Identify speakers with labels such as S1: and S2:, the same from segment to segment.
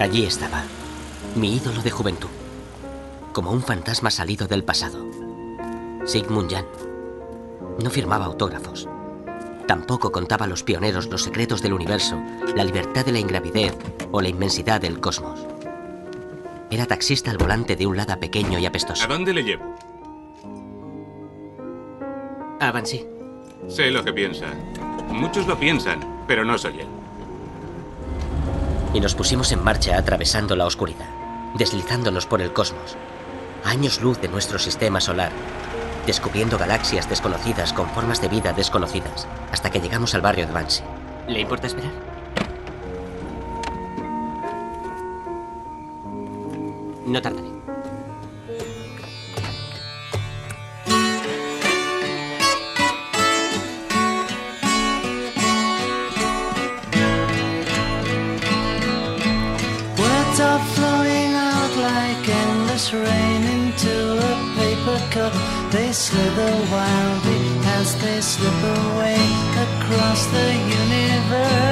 S1: Allí estaba, mi ídolo de juventud, como un fantasma salido del pasado. Sigmund Jan. No firmaba autógrafos. Tampoco contaba a los pioneros los secretos del universo, la libertad de la ingravidez o la inmensidad del cosmos. Era taxista al volante de un Lada pequeño y apestoso.
S2: ¿A dónde le llevo?
S1: A Banshee.
S2: Sé lo que piensa. Muchos lo piensan, pero no soy él.
S1: Y nos pusimos en marcha atravesando la oscuridad, deslizándonos por el cosmos, años luz de nuestro sistema solar, descubriendo galaxias desconocidas con formas de vida desconocidas, hasta que llegamos al barrio de Banshee. ¿Le importa esperar? No tardaré.
S3: Slip away across the universe.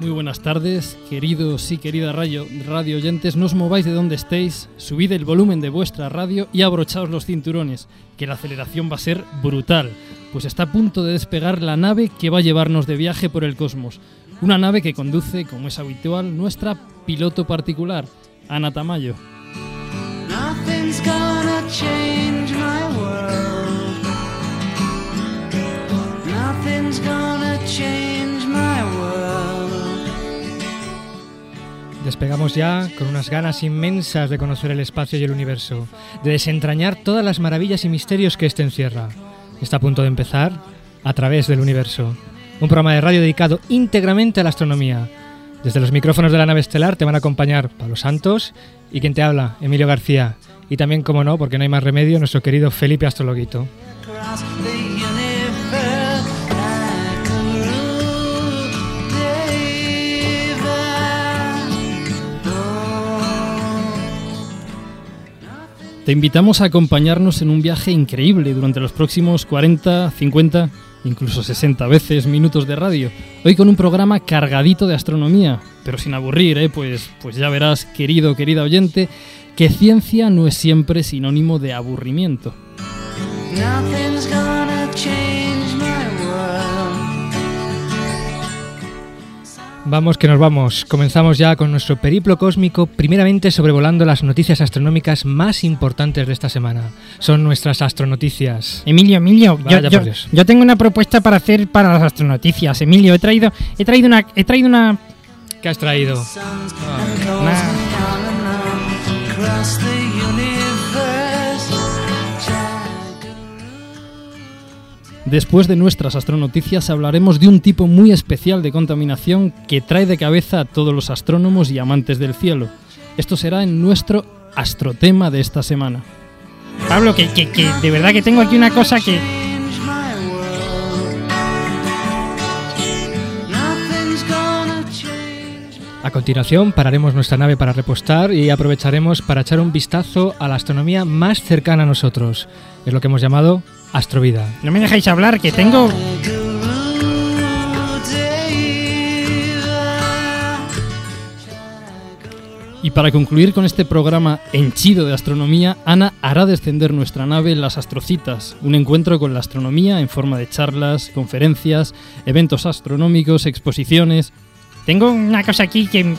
S4: Muy buenas tardes, queridos y queridas radio, radio oyentes. No os mováis de donde estéis, subid el volumen de vuestra radio y abrochaos los cinturones, que la aceleración va a ser brutal, pues está a punto de despegar la nave que va a llevarnos de viaje por el cosmos. Una nave que conduce, como es habitual, nuestra piloto particular, Ana Tamayo.
S5: Despegamos ya con unas ganas inmensas de conocer el espacio y el universo, de desentrañar todas las maravillas y misterios que éste encierra. Está a punto de empezar a través del universo, un programa de radio dedicado íntegramente a la astronomía. Desde los micrófonos de la nave estelar te van a acompañar Pablo Santos y quien te habla, Emilio García. Y también, como no, porque no hay más remedio, nuestro querido Felipe Astrologuito.
S4: Te invitamos a acompañarnos en un viaje increíble durante los próximos 40, 50, incluso 60 veces minutos de radio. Hoy con un programa cargadito de astronomía, pero sin aburrir, ¿eh? pues, pues ya verás, querido, querida oyente, que ciencia no es siempre sinónimo de aburrimiento.
S5: Vamos que nos vamos. Comenzamos ya con nuestro periplo cósmico, primeramente sobrevolando las noticias astronómicas más importantes de esta semana. Son nuestras astronoticias.
S6: Emilio, Emilio, yo,
S5: Vaya
S6: yo-
S5: por Dios.
S6: yo tengo una propuesta para hacer para las astronoticias. Emilio, he traído, he traído una, he traído una.
S5: ¿Qué has traído?
S3: Suns and
S4: Después de nuestras astronoticias hablaremos de un tipo muy especial de contaminación que trae de cabeza a todos los astrónomos y amantes del cielo. Esto será en nuestro astrotema de esta semana.
S6: Pablo, que, que, que de verdad que tengo aquí una cosa que.
S5: A continuación pararemos nuestra nave para repostar y aprovecharemos para echar un vistazo a la astronomía más cercana a nosotros. Es lo que hemos llamado astrovida.
S6: No me dejáis hablar, que tengo.
S4: Y para concluir con este programa henchido de astronomía, Ana hará descender nuestra nave en las astrocitas, un encuentro con la astronomía en forma de charlas, conferencias, eventos astronómicos, exposiciones.
S6: Tengo una cosa aquí que.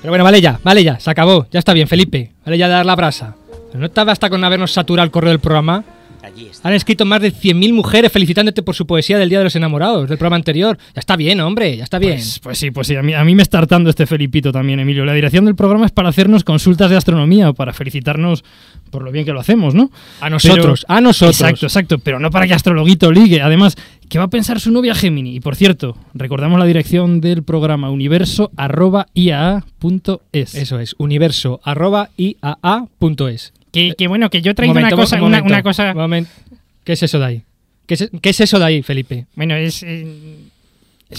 S5: Pero bueno, vale ya, vale ya, se acabó. Ya está bien, Felipe. Vale ya dar la brasa. No te basta con habernos saturado el correo del programa.
S1: Allí está.
S5: Han escrito más de 100.000 mujeres felicitándote por su poesía del Día de los Enamorados, del programa anterior. Ya está bien, hombre, ya está bien.
S4: Pues, pues sí, pues sí, a mí, a mí me está hartando este Felipito también, Emilio. La dirección del programa es para hacernos consultas de astronomía o para felicitarnos por lo bien que lo hacemos, ¿no?
S5: a nosotros, a nosotros.
S4: Exacto, exacto, pero no para que Astrologuito ligue. Además, ¿qué va a pensar su novia Gemini? Y por cierto, recordamos la dirección del programa universo.iaa.es.
S5: Eso es, universo arroba iaa.es.
S6: Que, eh, que bueno, que yo traigo
S5: momento,
S6: una cosa.
S5: Momento,
S6: una, una cosa...
S5: Momento. ¿Qué es eso de ahí? ¿Qué es, ¿Qué es, eso de ahí, Felipe?
S6: Bueno, es. Eh...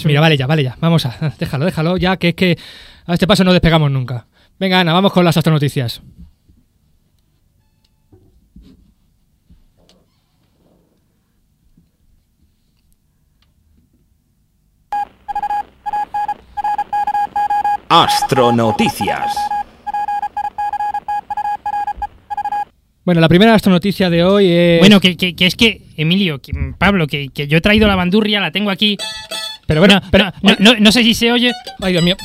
S5: Mira, vale ya, vale ya. Vamos a. Déjalo, déjalo ya, que es que a este paso no despegamos nunca. Venga, Ana, vamos con las astronoticias.
S7: Astronoticias.
S5: Bueno, la primera astronoticia de hoy es...
S6: Bueno, que, que- que es que, Emilio, que- Pablo, que, que yo he traído la bandurria, la tengo aquí.
S5: Pero bueno,
S6: No,
S5: pero...
S6: no, no, no sé si se oye.
S5: Ay, Dios mío.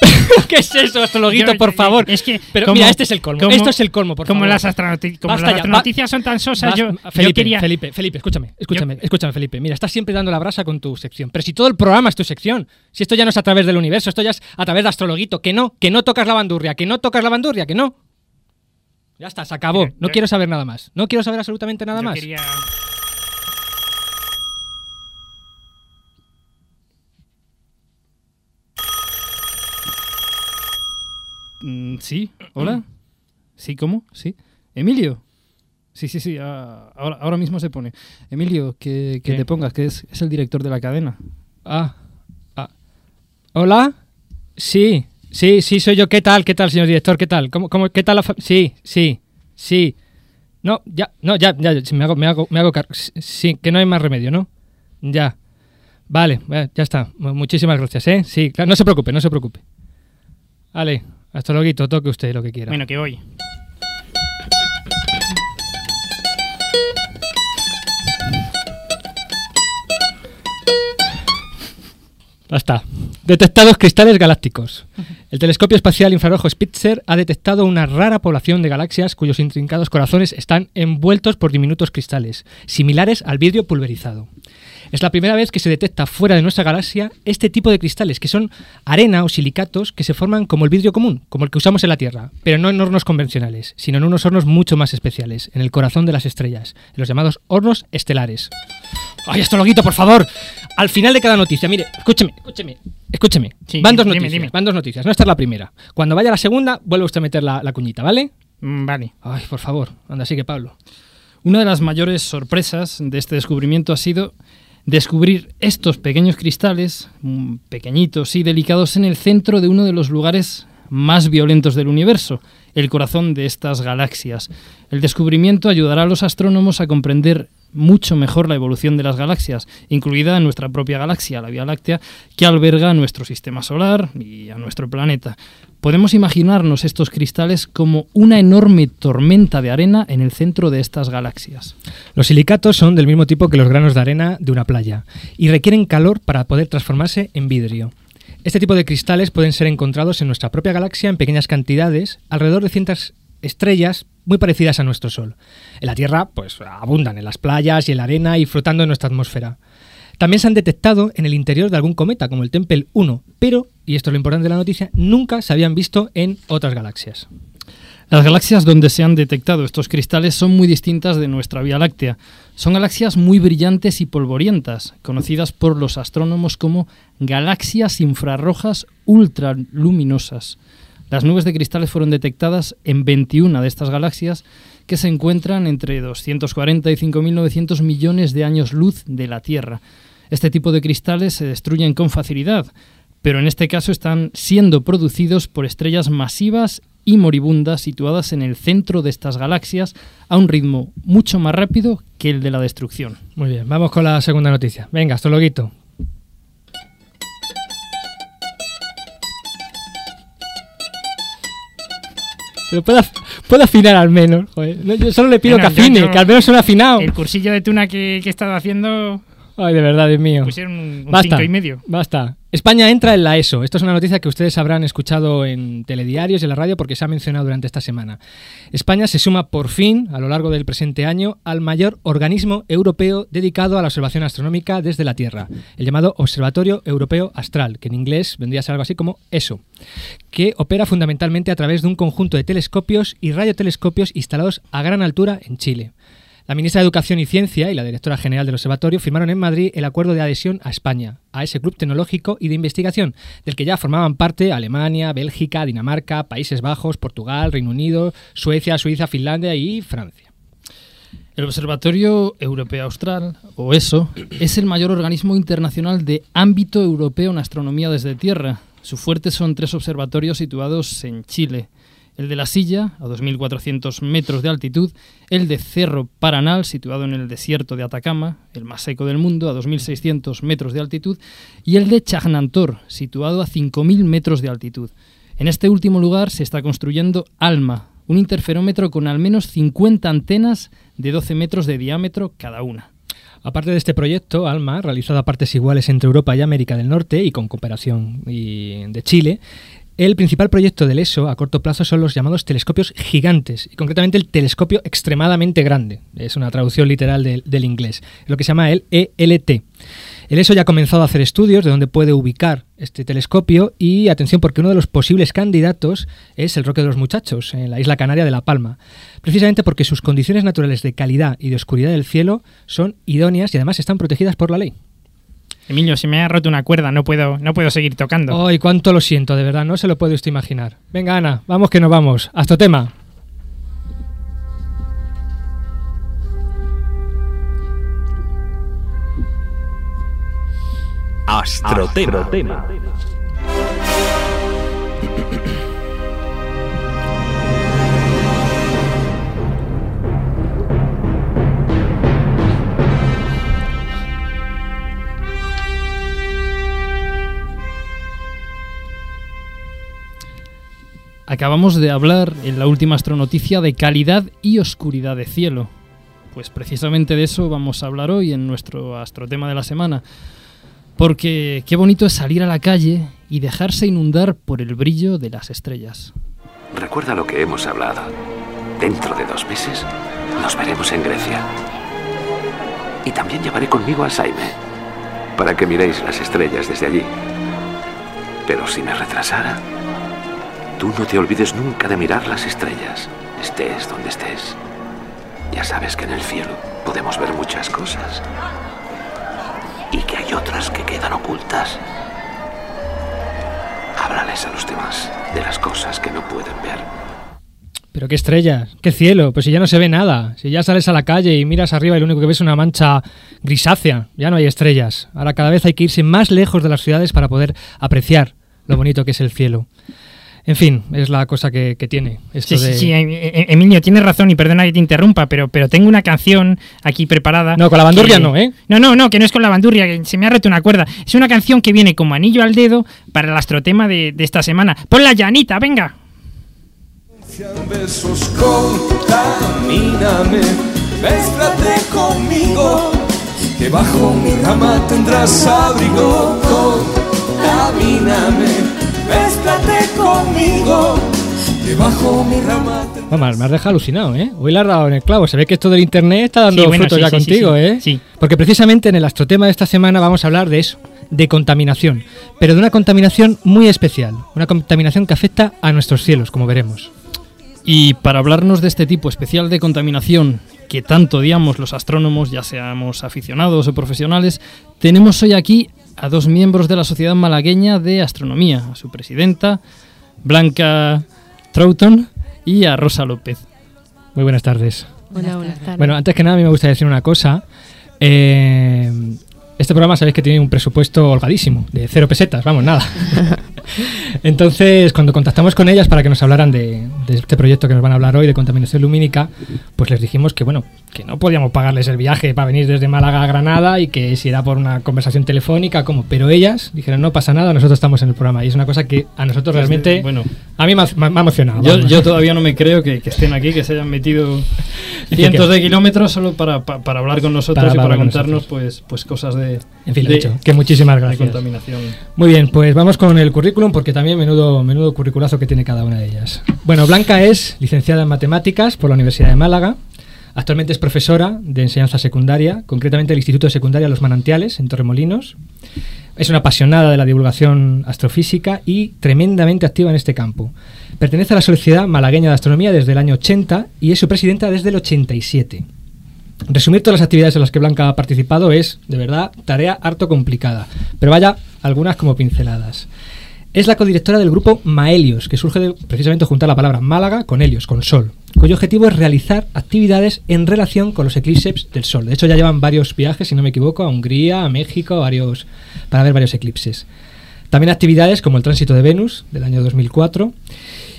S5: ¿Qué es eso, astrologuito, por favor?
S6: Es que.
S5: Pero
S6: como-
S5: mira, este es el colmo.
S6: como-
S5: Esto es el colmo, por
S6: como
S5: favor.
S6: Las astronoti- como
S5: Basta
S6: las astronoticias son tan sosas, yo, yo
S5: Felipe,
S6: quería.
S5: Felipe, Felipe, Felipe, escúchame, escúchame, escúchame, Felipe. Mira, estás siempre dando la brasa con tu sección. Pero si todo el programa es tu sección, si esto ya no es a través del universo, esto ya es a través de astrologuito, que no, que no tocas la bandurria, que no tocas la bandurria, que no. Ya está, se acabó.
S6: Mira,
S5: No quiero saber nada más. No quiero saber absolutamente nada
S6: yo
S5: más.
S6: quería-
S4: Mm, sí, hola. Sí, ¿cómo? Sí. Emilio. Sí, sí, sí, ah, ahora, ahora mismo se pone. Emilio, que, que te pongas, que es, es el director de la cadena.
S5: Ah, ah. ¿Hola? Sí, sí, sí, soy yo. ¿Qué tal? ¿Qué tal, señor director? ¿Qué tal? ¿Cómo, cómo, ¿Qué tal la fa- Sí, sí, sí. No, ya, no, ya, ya, me hago, me hago, me hago car- Sí, que no hay más remedio, ¿no? Ya. Vale, ya está. Mu- Muchísimas gracias, ¿eh? Sí, claro, no se preocupe, no se preocupe. Vale, hasta luego, toque usted lo que quiera.
S6: Bueno, que voy.
S5: Ya está. Detectados cristales galácticos. El telescopio espacial infrarrojo Spitzer ha detectado una rara población de galaxias cuyos intrincados corazones están envueltos por diminutos cristales, similares al vidrio pulverizado. Es la primera vez que se detecta fuera de nuestra galaxia este tipo de cristales, que son arena o silicatos que se forman como el vidrio común, como el que usamos en la Tierra, pero no en hornos convencionales, sino en unos hornos mucho más especiales, en el corazón de las estrellas, en los llamados hornos estelares. ¡Ay, astrologuito, por favor! Al final de cada noticia, mire, escúcheme, escúcheme, escúcheme.
S6: Sí,
S5: van dos
S6: dime,
S5: noticias,
S6: dime.
S5: van dos noticias. No esta es la primera. Cuando vaya la segunda, vuelve usted a meter la, la cuñita, ¿vale?
S6: Mm, Vale.
S5: Ay, por favor, anda, sigue Pablo.
S4: Una de las mayores sorpresas de este descubrimiento ha sido descubrir estos pequeños cristales, mm, pequeñitos y delicados, en el centro de uno de los lugares más violentos del universo, el corazón de estas galaxias. El descubrimiento ayudará a los astrónomos a comprender mucho mejor la evolución de las galaxias, incluida nuestra propia galaxia, la Vía Láctea, que alberga a nuestro sistema solar y a nuestro planeta. Podemos imaginarnos estos cristales como una enorme tormenta de arena en el centro de estas galaxias.
S5: Los silicatos son del mismo tipo que los granos de arena de una playa y requieren calor para poder transformarse en vidrio. Este tipo de cristales pueden ser encontrados en nuestra propia galaxia en pequeñas cantidades, alrededor de cientos estrellas muy parecidas a nuestro Sol. En la Tierra, pues abundan en las playas y en la arena y flotando en nuestra atmósfera. También se han detectado en el interior de algún cometa, como el Tempel 1, pero, y esto es lo importante de la noticia, nunca se habían visto en otras galaxias.
S4: Las galaxias donde se han detectado estos cristales son muy distintas de nuestra Vía Láctea. Son galaxias muy brillantes y polvorientas, conocidas por los astrónomos como galaxias infrarrojas ultraluminosas. Las nubes de cristales fueron detectadas en 21 de estas galaxias que se encuentran entre 240 y 5.900 millones de años luz de la Tierra. Este tipo de cristales se destruyen con facilidad, pero en este caso están siendo producidos por estrellas masivas y moribundas situadas en el centro de estas galaxias a un ritmo mucho más rápido que el de la destrucción.
S5: Muy bien, vamos con la segunda noticia. Venga, astrologuito. Pero puede afinar al menos. joder. No, yo solo le pido
S6: Bueno,
S5: que
S6: yo-
S5: afine,
S6: yo-
S5: que al menos suene afinado.
S6: El cursillo de tuna que, que he estado haciendo
S5: Ay, de verdad, Dios mío.
S6: pusieron un, un
S5: Basta,
S6: cinco y medio.
S5: basta. España entra en la ESO. Esto es una noticia que ustedes habrán escuchado en telediarios y en la radio porque se ha mencionado durante esta semana. España se suma por fin, a lo largo del presente año, al mayor organismo europeo dedicado a la observación astronómica desde la Tierra, el llamado Observatorio Europeo Astral, que en inglés vendría a ser algo así como ESO, que opera fundamentalmente a través de un conjunto de telescopios y radiotelescopios instalados a gran altura en Chile. La ministra de Educación y Ciencia y la directora general del observatorio firmaron en Madrid el acuerdo de adhesión a España, a ese club tecnológico y de investigación, del que ya formaban parte Alemania, Bélgica, Dinamarca, Países Bajos, Portugal, Reino Unido, Suecia, Suiza, Finlandia y Francia.
S4: El Observatorio Europeo Austral, o ESO, es el mayor organismo internacional de ámbito europeo en astronomía desde Tierra. Su fuerte son tres observatorios situados en Chile, el de La Silla, a 2.400 metros de altitud, el de Cerro Paranal, situado en el desierto de Atacama, el más seco del mundo, a 2.600 metros de altitud, y el de Chagnantor, situado a 5.000 metros de altitud. En este último lugar se está construyendo ALMA, un interferómetro con al menos 50 antenas de 12 metros de diámetro cada una.
S5: Aparte de este proyecto, ALMA, realizado a partes iguales entre Europa y América del Norte y con cooperación de Chile, el principal proyecto del ESO a corto plazo son los llamados telescopios gigantes, y concretamente el telescopio extremadamente grande. Es una traducción literal del, del inglés. Lo que se llama el ELT. El ESO ya ha comenzado a hacer estudios de dónde puede ubicar este telescopio y atención porque uno de los posibles candidatos es el Roque de los Muchachos, en la isla canaria de La Palma, precisamente porque sus condiciones naturales de calidad y de oscuridad del cielo son idóneas y además están protegidas por la ley.
S6: Emilio, se me ha roto una cuerda, no puedo, no puedo seguir tocando.
S5: ¡Ay, cuánto lo siento, de verdad! No se lo puede usted imaginar. Venga, Ana, vamos que nos vamos. Hasta tema.
S7: Astrotema.
S4: Acabamos de hablar en la última astronoticia de calidad y oscuridad de cielo. Pues precisamente de eso vamos a hablar hoy en nuestro astrotema de la semana. Porque qué bonito es salir a la calle y dejarse inundar por el brillo de las estrellas.
S8: Recuerda lo que hemos hablado. Dentro de dos meses nos veremos en Grecia. Y también llevaré conmigo a Saime para que miréis las estrellas desde allí. Pero si me retrasara, tú no te olvides nunca de mirar las estrellas, estés donde estés. Ya sabes que en el cielo podemos ver muchas cosas y que hay otras que quedan ocultas. Háblales a los demás de las cosas que no pueden ver.
S5: Pero qué estrellas, qué cielo, pues si ya no se ve nada. Si ya sales a la calle y miras arriba y lo único que ves es una mancha grisácea, ya no hay estrellas. Ahora cada vez hay que irse más lejos de las ciudades para poder apreciar lo bonito que es el cielo. En fin, es la cosa que, que tiene. Esto
S6: Sí,
S5: de...
S6: sí, sí, em- em- Emilio, tienes razón y perdona que te interrumpa, pero, pero tengo una canción aquí preparada.
S5: No, con la bandurria
S6: que-
S5: no, ¿eh?
S6: No, no, no, que no es con la bandurria, que se me ha roto una cuerda. Es una canción que viene como anillo al dedo para el astrotema de, de esta semana. Ponla ya, Anita, venga.
S9: besos, contamíname, conmigo, que bajo mi rama tendrás abrigo, contamíname, mézclate conmigo, que bajo mi rama
S5: Vamos, me has dejado alucinado, ¿eh? Hoy le has dado en el clavo. Se ve que esto del internet está dando
S6: Sí, bueno,
S5: frutos
S6: sí,
S5: ya
S6: sí, sí,
S5: contigo,
S6: sí.
S5: ¿eh?
S6: Sí.
S5: Porque precisamente en el astrotema de esta semana vamos a hablar de eso, de contaminación. Pero de una contaminación muy especial. Una contaminación que afecta a nuestros cielos, como veremos.
S4: Y para hablarnos de este tipo especial de contaminación que tanto odiamos los astrónomos, ya seamos aficionados o profesionales, tenemos hoy aquí a dos miembros de la Sociedad Malagueña de Astronomía, a su presidenta, Blanca Troughton, y a Rosa López.
S5: Muy buenas tardes.
S10: Hola, buenas tardes.
S5: Bueno, antes que nada, a mí me gustaría decir una cosa. Eh, este programa sabéis que tiene un presupuesto holgadísimo, de cero pesetas, vamos, nada. Entonces, cuando contactamos con ellas para que nos hablaran de, de este proyecto que nos van a hablar hoy, de contaminación lumínica, pues les dijimos que, bueno, que no podíamos pagarles el viaje para venir desde Málaga a Granada y que si era por una conversación telefónica, como. Pero ellas dijeron, no pasa nada, nosotros estamos en el programa. Y es una cosa que a nosotros realmente.
S4: Bueno,
S5: A mí me ha, me ha emocionado.
S4: yo, yo todavía no me creo que, que estén aquí, que se hayan metido cientos de kilómetros solo para, pa- para hablar con nosotros
S5: Para
S4: y para contarnos pues, pues cosas de,
S5: En fin,
S4: de-
S5: dicho, que muchísimas gracias.
S4: contaminación.
S5: Muy bien, pues vamos con el currículum porque también menudo, menudo curriculazo que tiene cada una de ellas. Bueno, Blanca es licenciada en matemáticas por la Universidad de Málaga. Actualmente es profesora de enseñanza secundaria, concretamente del Instituto de Secundaria Los Manantiales en Torremolinos. Es una apasionada de la divulgación astrofísica y tremendamente activa en este campo. Pertenece a la Sociedad Malagueña de Astronomía desde el año 80 y es su presidenta desde el 87. Resumir todas las actividades en las que Blanca ha participado es, de verdad, tarea harto complicada. Pero vaya, algunas como pinceladas. Es la codirectora del grupo Maelios, que surge precisamente juntar la palabra Málaga con Helios, con Sol, cuyo objetivo es realizar actividades en relación con los eclipses del Sol. De hecho, ya llevan varios viajes, si no me equivoco, a Hungría, a México, varios, para ver varios eclipses. También actividades como el tránsito de Venus del año 2004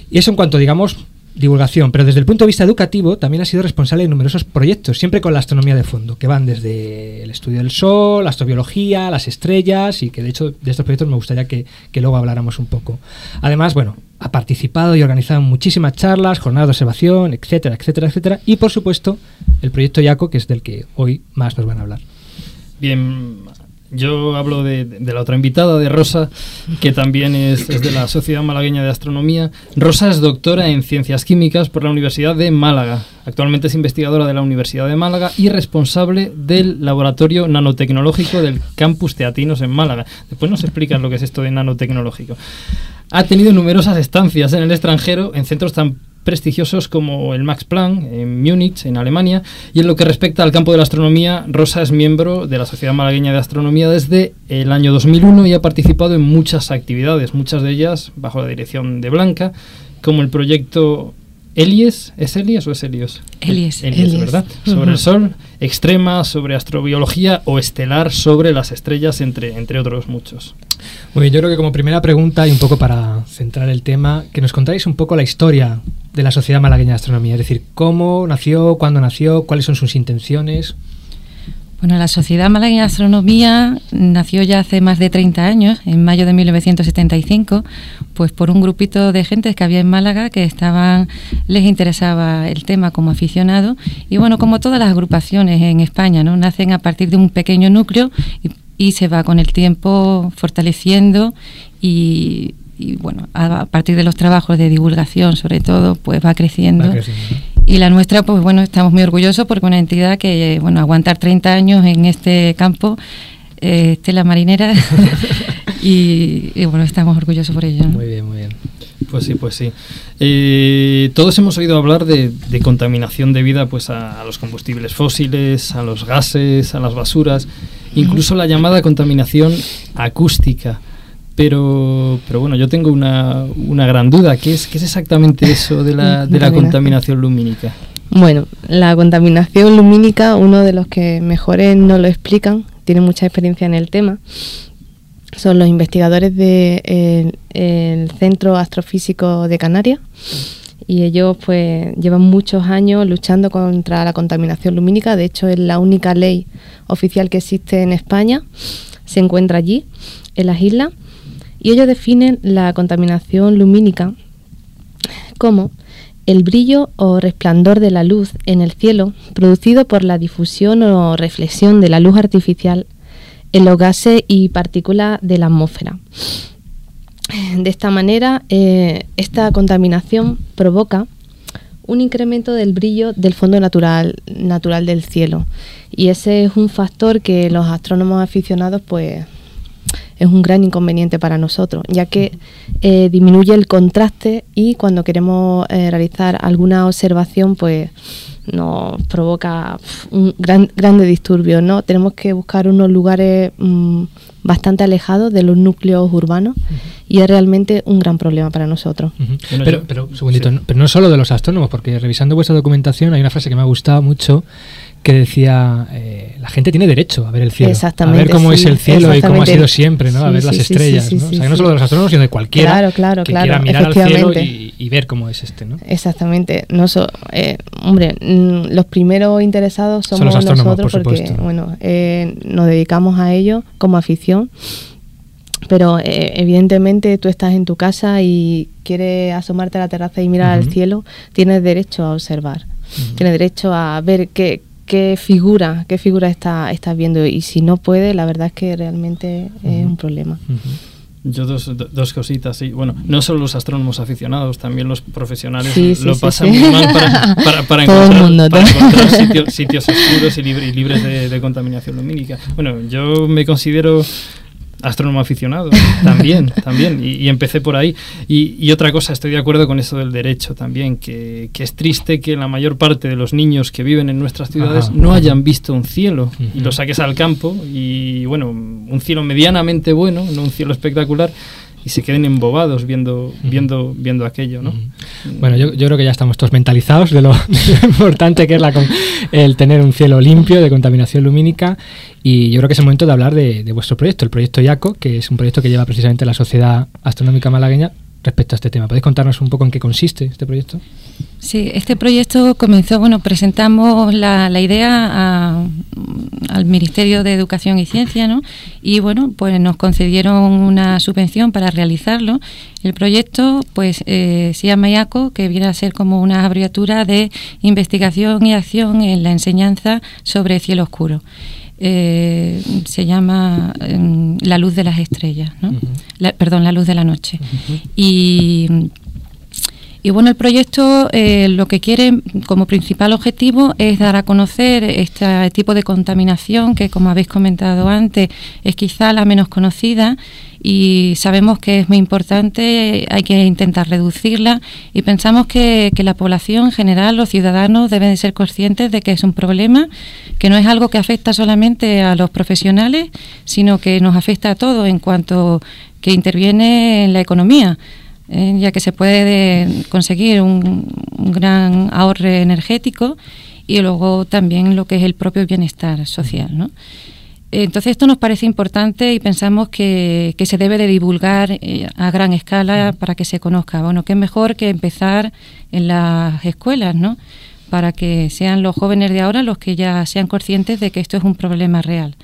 S5: Y eso en cuanto, digamos, divulgación, pero desde el punto de vista educativo también ha sido responsable de numerosos proyectos, siempre con la astronomía de fondo, que van desde el estudio del Sol, la astrobiología, las estrellas, y que de hecho de estos proyectos me gustaría que, que luego habláramos un poco. Además, bueno, ha participado y organizado muchísimas charlas, jornadas de observación, etcétera, etcétera, etcétera, y por supuesto el proyecto YACO, que es del que hoy más nos van a hablar.
S4: Bien, yo hablo de, la otra invitada, de Rosa, que también es, es de la Sociedad Malagueña de Astronomía. Rosa es doctora en Ciencias Químicas por la Universidad de Málaga. Actualmente es investigadora de la Universidad de Málaga y responsable del Laboratorio Nanotecnológico del Campus Teatinos en Málaga. Después nos explicas lo que es esto de nanotecnológico. Ha tenido numerosas estancias en el extranjero, en centros tan prestigiosos como el Max Planck en Múnich, en Alemania. Y en lo que respecta al campo de la astronomía, Rosa es miembro de la Sociedad Malagueña de Astronomía desde el año 2001 y ha participado en muchas actividades, muchas de ellas bajo la dirección de Blanca, como el proyecto Elies, ¿es Elies o es Helios?
S7: Elies.
S4: Elies,
S7: Elies.
S4: ¿verdad? Sobre el Sol, extrema, sobre astrobiología o estelar, sobre las estrellas, entre, entre otros muchos.
S5: Muy yo creo que como primera pregunta y un poco para centrar el tema, que nos contáis un poco la historia de la Sociedad Malagueña de Astronomía, es decir, cómo nació, cuándo nació, cuáles son sus intenciones.
S7: Bueno, la Sociedad Malagueña de Astronomía nació ya hace más de 30 años, en mayo de 1975, pues por un grupito de gente que había en Málaga que estaban, les interesaba el tema como aficionados y bueno, como todas las agrupaciones en España, ¿no? Nacen a partir de un pequeño núcleo y, y se va con el tiempo fortaleciendo y, y, bueno, a, a partir de los trabajos de divulgación sobre todo, pues va creciendo.
S5: Va creciendo, ¿no?
S7: Y la nuestra, pues bueno, estamos muy orgullosos porque una entidad que, bueno, aguantar 30 años en este campo, eh, Estela Marinera, y, y, bueno, estamos orgullosos por ello. ¿no?
S5: Muy bien, muy bien.
S4: Pues sí, pues sí. Eh, todos hemos oído hablar de, de contaminación debida pues, a, a, los combustibles fósiles, a los gases, a las basuras, incluso la llamada contaminación acústica. Pero, pero bueno, yo tengo una, una gran duda. ¿Qué es, ¿Qué es exactamente eso de la, de la contaminación lumínica?
S10: Bueno, la contaminación lumínica, uno de los que mejores no lo explican, tiene mucha experiencia en el tema, son los investigadores del de, el Centro Astrofísico de Canarias y ellos pues llevan muchos años luchando contra la contaminación lumínica, de hecho es la única ley oficial que existe en España, se encuentra allí, en las islas, y ellos definen la contaminación lumínica como el brillo o resplandor de la luz en el cielo producido por la difusión o reflexión de la luz artificial en los gases y partículas de la atmósfera. De esta manera, eh, esta contaminación provoca un incremento del brillo del fondo natural, natural del cielo. Y ese es un factor que los astrónomos aficionados pues es un gran inconveniente para nosotros, ya que eh, disminuye el contraste y cuando queremos eh, realizar alguna observación, pues nos provoca un gran, grande disturbio, ¿no? Tenemos que buscar unos lugares mmm, bastante alejados de los núcleos urbanos uh -huh. y es realmente un gran problema para nosotros.
S5: Uh -huh. bueno, pero, pero, un segundito, sí. no, pero no solo de los astrónomos, porque revisando vuestra documentación hay una frase que me ha gustado mucho que decía eh, la gente tiene derecho a ver el cielo, a ver cómo sí, es el cielo y cómo ha sido siempre, ¿no? Sí, a ver las estrellas, ¿no? o sea, no solo de los astrónomos, sino de cualquiera
S10: claro, claro,
S5: que
S10: claro,
S5: quiera mirar al cielo y, y, ver cómo es este, ¿no?
S10: Exactamente. No so, eh, hombre, mm, los primeros interesados somos
S5: Son los
S10: nosotros
S5: por
S10: porque, bueno, eh, nos dedicamos a ello como afición. Pero eh, evidentemente tú estás en tu casa y quieres asomarte a la terraza y mirar uh -huh. al cielo, tienes derecho a observar, uh -huh. tienes derecho a ver qué, qué figura, qué figura está, estás viendo y si no puede, la verdad es que realmente uh -huh. es un problema.
S4: Uh -huh. Yo dos, dos cositas, sí. Bueno, no solo los astrónomos aficionados, también los profesionales
S10: sí, sí,
S4: lo
S10: sí,
S4: pasan muy mal para, para, para encontrar, mundo, para encontrar sitios, sitios oscuros y, libre, y libres de, de, contaminación lumínica. Bueno, yo me considero astrónomo aficionado, también, también, y, y, empecé por ahí. Y, y, otra cosa, estoy de acuerdo con eso del derecho también, que, que, es triste que la mayor parte de los niños que viven en nuestras ciudades Ajá. no hayan visto un cielo uh -huh. y lo saques al campo y, bueno, un cielo medianamente bueno, no un cielo espectacular, y se queden embobados viendo, viendo, viendo aquello, ¿no?
S5: Bueno, yo, yo, creo que ya estamos todos mentalizados de lo, de lo importante que es la, el tener un cielo limpio de contaminación lumínica y yo creo que es el momento de hablar de, de, vuestro proyecto, el proyecto IACO, que es un proyecto que lleva precisamente la Sociedad Astronómica Malagueña respecto a este tema. ¿Podéis contarnos un poco en qué consiste este proyecto?
S7: Sí, este proyecto comenzó, bueno, presentamos la, la idea a- al Ministerio de Educación y Ciencia, ¿no? Y bueno, pues nos concedieron una subvención para realizarlo. El proyecto, pues, eh, se llama IACO, que viene a ser como una abreviatura de investigación y acción en la enseñanza sobre cielo oscuro. Eh, se llama em, La luz de las estrellas, ¿no? La- perdón, La luz de la noche. Y y bueno, el proyecto eh, lo que quiere como principal objetivo es dar a conocer este tipo de contaminación que, como habéis comentado antes, es quizá la menos conocida y sabemos que es muy importante, hay que intentar reducirla y pensamos que, que la población en general, los ciudadanos, deben de ser conscientes de que es un problema, que no es algo que afecta solamente a los profesionales, sino que nos afecta a todos en cuanto que interviene en la economía eh, ya que se puede conseguir un, un gran ahorro energético y luego también lo que es el propio bienestar social, ¿no? Entonces esto nos parece importante y pensamos que, que se debe de divulgar eh, a gran escala para que se conozca. Bueno, qué mejor que empezar en las escuelas, ¿no? Para que sean los jóvenes de ahora los que ya sean conscientes de que esto es un problema real.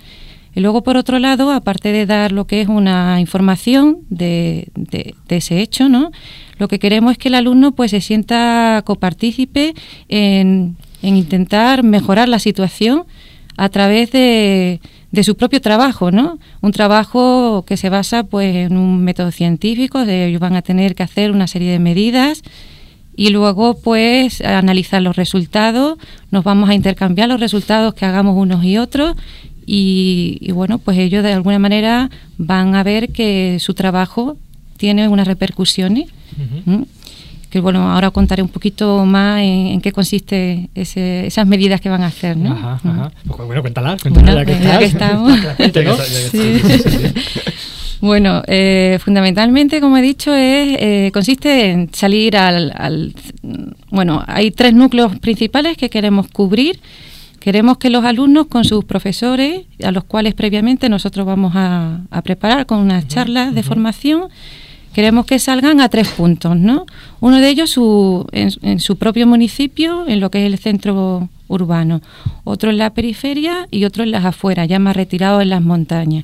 S7: Y luego, por otro lado, aparte de dar lo que es una información de, de- de ese hecho, ¿no? Lo que queremos es que el alumno pues se sienta copartícipe en, en intentar mejorar la situación a través de, de su propio trabajo, ¿no? Un trabajo que se basa pues en un método científico, de ellos van a tener que hacer una serie de medidas y luego pues analizar los resultados, nos vamos a intercambiar los resultados que hagamos unos y otros y, y, bueno, pues ellos de alguna manera van a ver que su trabajo tiene unas repercusiones. Que bueno, ahora contaré un poquito más en, en qué consiste ese- esas medidas que van a hacer, ¿no?
S5: Ajá, ajá. Pues bueno, cuéntalas, cuéntalas
S7: Bueno,
S5: ya que
S7: ya que estamos. Bueno, eh, fundamentalmente, como he dicho, es eh, consiste en salir al, al- Bueno, hay tres núcleos principales que queremos cubrir. Queremos que los alumnos con sus profesores, a los cuales previamente nosotros vamos a, a preparar con unas charlas de formación, queremos que salgan a tres puntos, ¿no? Uno de ellos su, en, en su propio municipio, en lo que es el centro urbano, otro en la periferia y otro en las afueras, ya más retirado en las montañas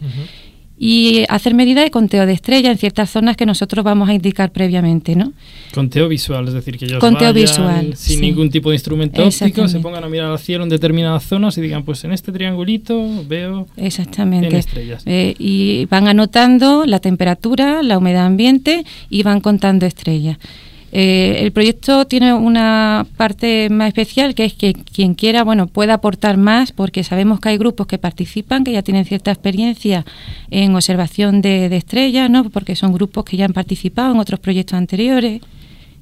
S7: y hacer medidas de conteo de estrellas en ciertas zonas que nosotros vamos a indicar previamente, ¿no?
S4: Conteo visual, es decir, que ellos
S7: Conteo
S4: vayan
S7: visual,
S4: sin
S7: sí.
S4: ningún tipo de instrumento óptico, se pongan a mirar al cielo en determinadas zonas y digan, pues en este triangulito veo
S7: Exactamente.
S4: en estrellas.
S7: Eh, y van anotando la temperatura, la humedad ambiente y van contando estrellas. Eh, el proyecto tiene una parte más especial que es que quien quiera, bueno, pueda aportar más porque sabemos que hay grupos que participan que ya tienen cierta experiencia en observación de, de estrellas, ¿no? Porque son grupos que ya han participado en otros proyectos anteriores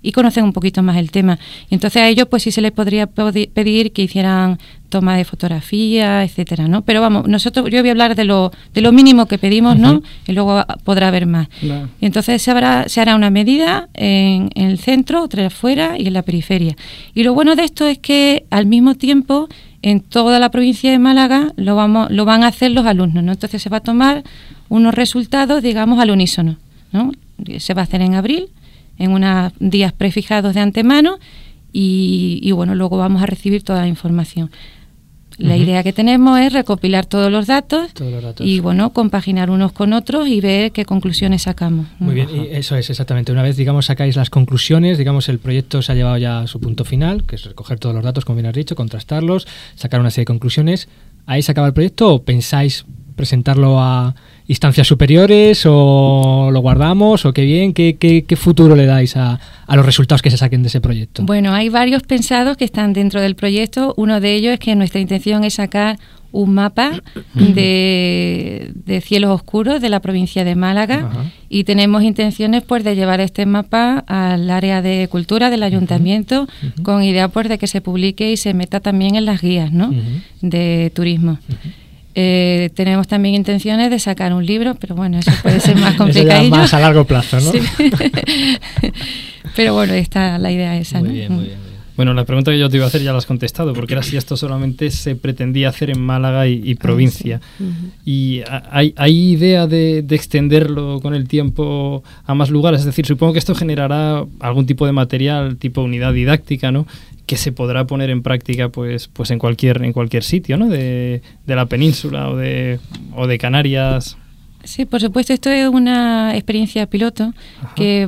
S7: y conocen un poquito más el tema. Y entonces a ellos pues sí se les podría pedir que hicieran toma de fotografía, etcétera, ¿no? Pero vamos, nosotros yo voy a hablar de lo de lo mínimo que pedimos, ¿no? Y luego podrá haber más. Y entonces se, habrá, se hará una medida en, en el centro, otra afuera y en la periferia. Y lo bueno de esto es que al mismo tiempo en toda la provincia de Málaga lo vamos lo van a hacer los alumnos, ¿no? Entonces se va a tomar unos resultados, digamos, al unísono, ¿no? Se va a hacer en abril, en unos días prefijados de antemano y, y bueno, luego vamos a recibir toda la información. La idea que tenemos es recopilar todos los datos
S5: Todos los datos.
S7: y bueno, compaginar unos con otros y ver qué conclusiones sacamos.
S5: Muy bien, y eso es exactamente. Una vez, digamos, sacáis las conclusiones, digamos, el proyecto se ha llevado ya a su punto final, que es recoger todos los datos, como bien has dicho, contrastarlos, sacar una serie de conclusiones. ¿Ahí se acaba el proyecto o pensáis presentarlo a instancias superiores o lo guardamos o qué bien? ¿Qué, qué, qué futuro le dais a, a los resultados que se saquen de ese proyecto?
S7: Bueno, hay varios pensados que están dentro del proyecto. Uno de ellos es que nuestra intención es sacar un mapa de, de cielos oscuros de la provincia de Málaga
S5: Ajá.
S7: y tenemos intenciones pues de llevar este mapa al área de cultura del ayuntamiento con idea pues de que se publique y se meta también en las guías ¿no? De turismo. Eh, tenemos también intenciones de sacar un libro, pero bueno, eso puede ser más
S5: Eso ya
S7: complicado.
S5: más a largo plazo, ¿no?
S7: Sí. pero bueno, está la idea esa.
S5: Muy
S7: ¿no?
S5: bien, muy bien. muy bien.
S4: Bueno, la pregunta que yo te iba a hacer ya la has contestado, porque era si esto solamente se pretendía hacer en Málaga y, provincia. ¿Y hay, hay idea de, de, extenderlo con el tiempo a más lugares? Es decir, supongo que esto generará algún tipo de material, tipo unidad didáctica, ¿no? Que se podrá poner en práctica pues pues en cualquier en cualquier sitio ¿no? de, de la península o de, o de Canarias
S7: Sí, por supuesto, esto es una experiencia piloto que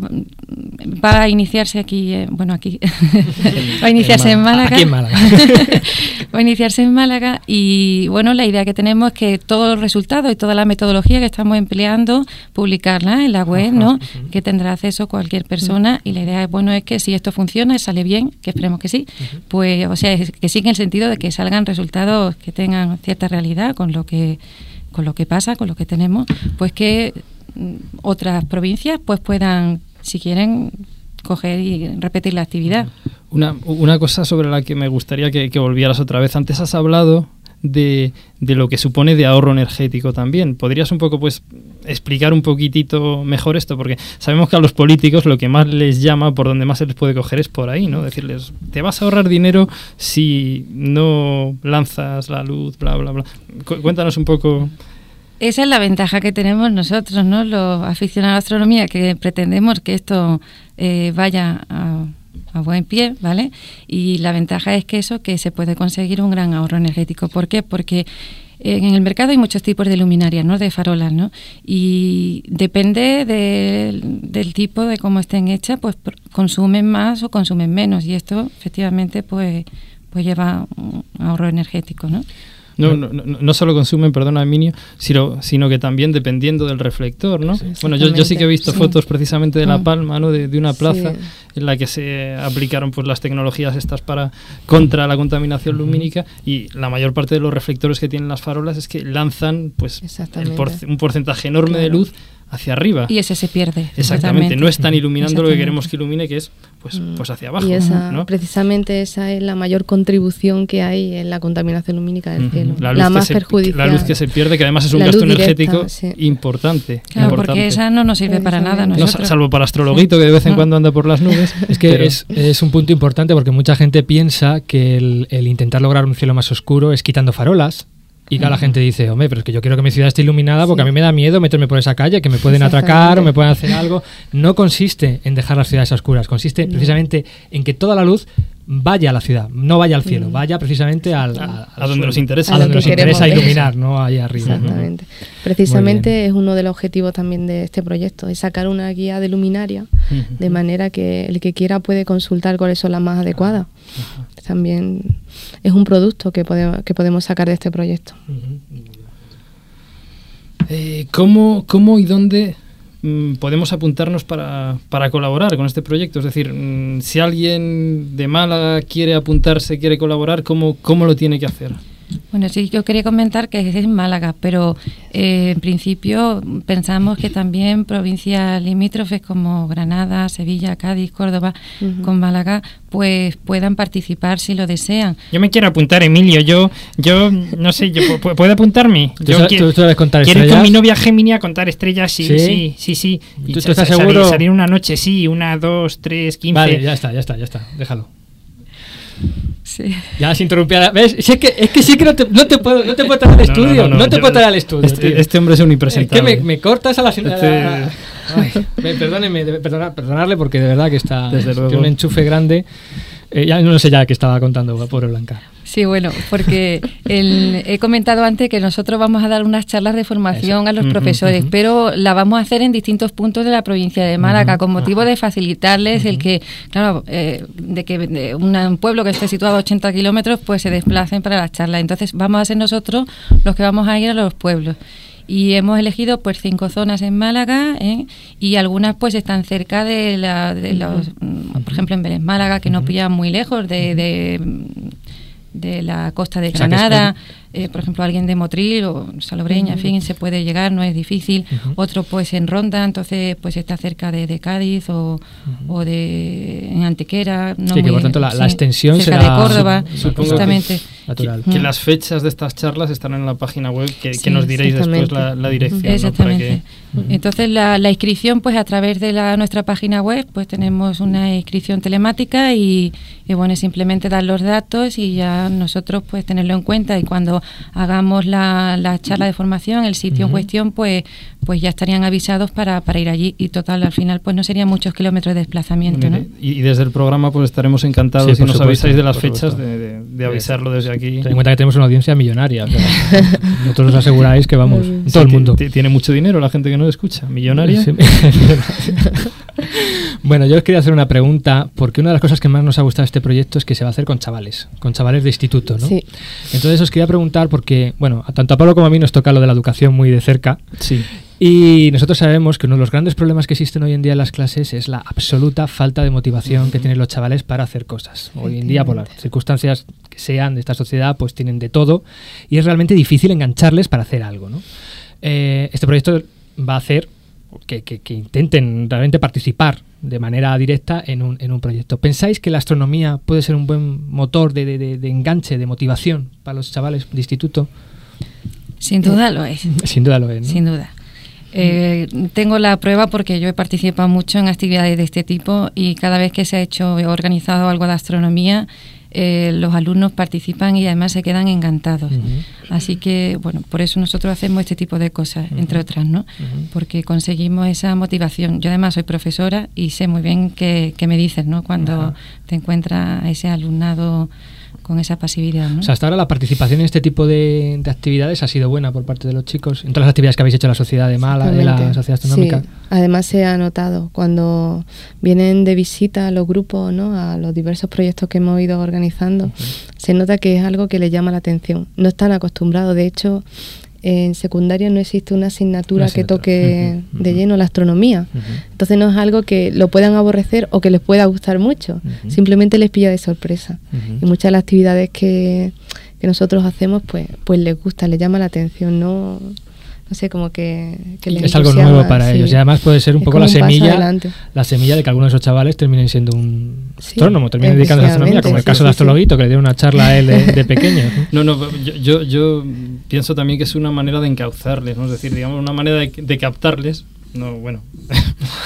S7: va a iniciarse aquí, eh, bueno, aquí, va a iniciarse en, Málaga.
S5: Aquí en Málaga.
S7: va a iniciarse en Málaga y, bueno, la idea que tenemos es que todos los resultados y toda la metodología que estamos empleando, publicarla en la web, ¿no? Que tendrá acceso cualquier persona y la idea, es, bueno, es que si esto funciona y sale bien, que esperemos que sí, pues, o sea, que sí en el sentido de que salgan resultados que tengan cierta realidad con lo que con lo que pasa, con lo que tenemos, pues que mm, otras provincias pues puedan, si quieren, coger y repetir la actividad.
S4: Una, una cosa sobre la que me gustaría que, que volvieras otra vez. Antes has hablado de, de, lo que supone de ahorro energético también. ¿Podrías un poco pues explicar un poquitito mejor esto? Porque sabemos que a los políticos lo que más les llama, por donde más se les puede coger es por ahí, ¿no? Decirles, te vas a ahorrar dinero si no lanzas la luz, bla, bla, bla. cuéntanos un poco
S7: esa es la ventaja que tenemos nosotros, ¿no? Los aficionados a la astronomía, que pretendemos que esto eh, vaya a, buen pie, ¿vale? Y la ventaja es que eso, que se puede conseguir un gran ahorro energético. ¿Por qué? Porque en el mercado hay muchos tipos de luminarias, ¿no? De farolas, ¿no? Y depende del tipo de cómo estén hechas, pues consumen más o consumen menos. Y esto, efectivamente, pues, pues lleva un ahorro energético, ¿no?
S4: No, no, no, solo consumen, perdona, Minio, sino, sino que también dependiendo del reflector, ¿no? bueno, yo, yo sí que he visto fotos precisamente de La mm. Palma, ¿no? De, de una plaza en la que se aplicaron pues las tecnologías estas para contra la contaminación lumínica y la mayor parte de los reflectores que tienen las farolas es que lanzan pues un porcentaje enorme de luz hacia arriba.
S7: Y ese se pierde.
S4: Exactamente, no están iluminando lo que queremos que ilumine, que es pues, mm. pues hacia abajo.
S10: Y esa, precisamente esa es la mayor contribución que hay en la contaminación lumínica del cielo. La, más perjudicial.
S4: La luz que se pierde, que además es un gasto energético importante.
S7: Claro, porque esa no nos sirve para nada. No,
S4: salvo para astrologuito, que de vez en cuando anda por las nubes.
S5: Es que es, es, un punto importante porque mucha gente piensa que el, el intentar lograr un cielo más oscuro es quitando farolas y cada la gente dice, hombre, pero es que yo quiero que mi ciudad esté iluminada porque a mí me da miedo meterme por esa calle, que me pueden atracar o me pueden hacer algo. No consiste en dejar las ciudades oscuras, consiste precisamente en que toda la luz vaya a la ciudad, no vaya al cielo, vaya precisamente al,
S4: a, donde nos interesa,
S5: a donde nos interesa iluminar, no allá arriba.
S10: Exactamente. Precisamente es uno de los objetivos también de este proyecto, es sacar una guía de luminaria de manera que el que quiera puede consultar cuáles son las más adecuadas. También es un producto que podemos, que podemos sacar de este proyecto.
S4: Eh, ¿cómo, ¿Cómo y dónde Mm, podemos apuntarnos para, para, colaborar con este proyecto? Es decir, mm, si alguien de Málaga quiere apuntarse, quiere colaborar, ¿cómo, cómo lo tiene que hacer?
S7: Bueno, sí, yo quería comentar que es en Málaga, pero eh, en principio pensamos que también provincias limítrofes como Granada, Sevilla, Cádiz, Córdoba, con Málaga, pues puedan participar si lo desean.
S6: Yo me quiero apuntar, Emilio. Yo, yo no sé, yo, ¿puedo apuntarme?
S5: Yo quiero, contar
S6: quiero ir con mi novia Gemini a contar estrellas, sí, sí, sí, sí.
S5: Y ¿Tú, estás seguro?
S6: Salir una noche, sí, una, dos, tres, quince.
S5: Vale, ya está, ya está, ya está, déjalo.
S7: Sí.
S5: Ya se interrumpía. ¿Ves? es que, es que sí que no te, no te puedo, no te puedo traer al estudio. No, te puedo traer al estudio.
S4: Este, este, hombre es un impresentable.
S5: Es que me, me cortas a la este... perdóneme, perdonarle porque de verdad que está Desde luego. un enchufe grande. Eh, ya no sé ya qué estaba contando, pobre Blanca.
S7: Sí, bueno, porque he comentado antes que nosotros vamos a dar unas charlas de formación a los profesores, pero la vamos a hacer en distintos puntos de la provincia de Málaga, con motivo de facilitarles el que, claro, eh, de que un pueblo que esté situado a 80 kilómetros, pues se desplacen para las charlas. Entonces vamos a ser nosotros los que vamos a ir a los pueblos y hemos elegido pues cinco zonas en Málaga ¿eh? y algunas pues están cerca de, la, de los, por ejemplo en Vélez Málaga que no pillan muy lejos de, de la costa de Granada, eh, por ejemplo, alguien de Motril o Salobreña, en fin, se puede llegar, no es difícil. Otro, pues, en Ronda, entonces, pues, está cerca de, Cádiz o, o, de en Antequera.
S5: No sí, que por tanto la, extensión será...
S7: de Córdoba, justamente.
S5: natural.
S4: Que, que las fechas de estas charlas están en la página web, que, que nos diréis después la, la dirección. ¿no? Para
S7: Exactamente.
S4: que-
S7: Entonces la, la inscripción, pues a través de la, nuestra página web, pues tenemos una inscripción telemática y, y, bueno, es simplemente dar los datos y ya nosotros pues tenerlo en cuenta y cuando hagamos la, la charla de formación, el sitio en cuestión, pues pues ya estarían avisados para, para ir allí y total, al final pues no serían muchos kilómetros de desplazamiento, ¿no?
S4: Y, y desde el programa pues estaremos encantados
S5: Sí,
S4: si nos
S5: supuesto,
S4: avisáis de las fechas de, de- de avisarlo desde aquí.
S5: Ten en cuenta que tenemos una audiencia millonaria. o sea, Nosotros os aseguráis que vamos,
S4: Sí,
S5: todo el mundo.
S4: ti- Tiene mucho dinero la gente que nos escucha. Millonaria.
S5: Sí. bueno, yo os quería hacer una pregunta, porque una de las cosas que más nos ha gustado de este proyecto es que se va a hacer con chavales, con chavales de instituto, ¿no?
S10: Sí.
S5: Entonces os quería preguntar, porque, bueno, a tanto a Pablo como a mí nos toca lo de la educación muy de cerca.
S4: Sí.
S5: Y nosotros sabemos que uno de los grandes problemas que existen hoy en día en las clases es la absoluta falta de motivación que tienen los chavales para hacer cosas. Hoy en día, por las circunstancias que sean de esta sociedad, pues tienen de todo y es realmente difícil engancharles para hacer algo. ¿no? Eh, este proyecto va a hacer que, que- que intenten realmente participar de manera directa en un, en un proyecto. ¿Pensáis que la astronomía puede ser un buen motor de, de- de- de enganche, de motivación para los chavales de instituto?
S7: Sin duda lo es.
S5: Sin duda lo es. ¿no?
S7: Sin duda. Eh, tengo la prueba porque yo he participado mucho en actividades de este tipo y cada vez que se ha hecho o organizado algo de astronomía, eh, los alumnos participan y además se quedan encantados. Así que, bueno, por eso nosotros hacemos este tipo de cosas, entre otras, ¿no? Porque conseguimos esa motivación. Yo además soy profesora y sé muy bien qué, qué me dices, ¿no? Cuando te encuentras a ese alumnado con esa pasividad, ¿no?
S5: O sea, hasta ahora la participación en este tipo de, de actividades ha sido buena por parte de los chicos. En todas las actividades que habéis hecho en la sociedad de Mala, de la sociedad astronómica.
S10: Sí. Además se ha notado cuando vienen de visita a los grupos, ¿no? a los diversos proyectos que hemos ido organizando, se nota que es algo que les llama la atención. No están acostumbrados, de hecho, en secundaria no existe una asignatura,
S5: Una
S10: que toque de lleno la astronomía. Entonces no es algo que lo puedan aborrecer o que les pueda gustar mucho, simplemente les pilla de sorpresa. Y muchas de las actividades que, que nosotros hacemos, pues, pues les gusta, les llama la atención, no, no sé, como que, que les
S5: es algo nuevo para
S10: sí.
S5: ellos. Y además puede ser un
S10: Es
S5: poco la semilla, la semilla de que algunos de esos chavales terminen siendo un
S10: Sí,
S5: astrónomo, terminen dedicándose a la astronomía, como el caso
S10: sí,
S5: de
S10: sí,
S5: Astrologuito, que le dieron una charla a él de, de pequeño. ¿no?
S4: No, yo, yo, yo pienso también que es una manera de encauzarles, ¿no? Es decir, digamos, una manera de, de captarles. No, bueno.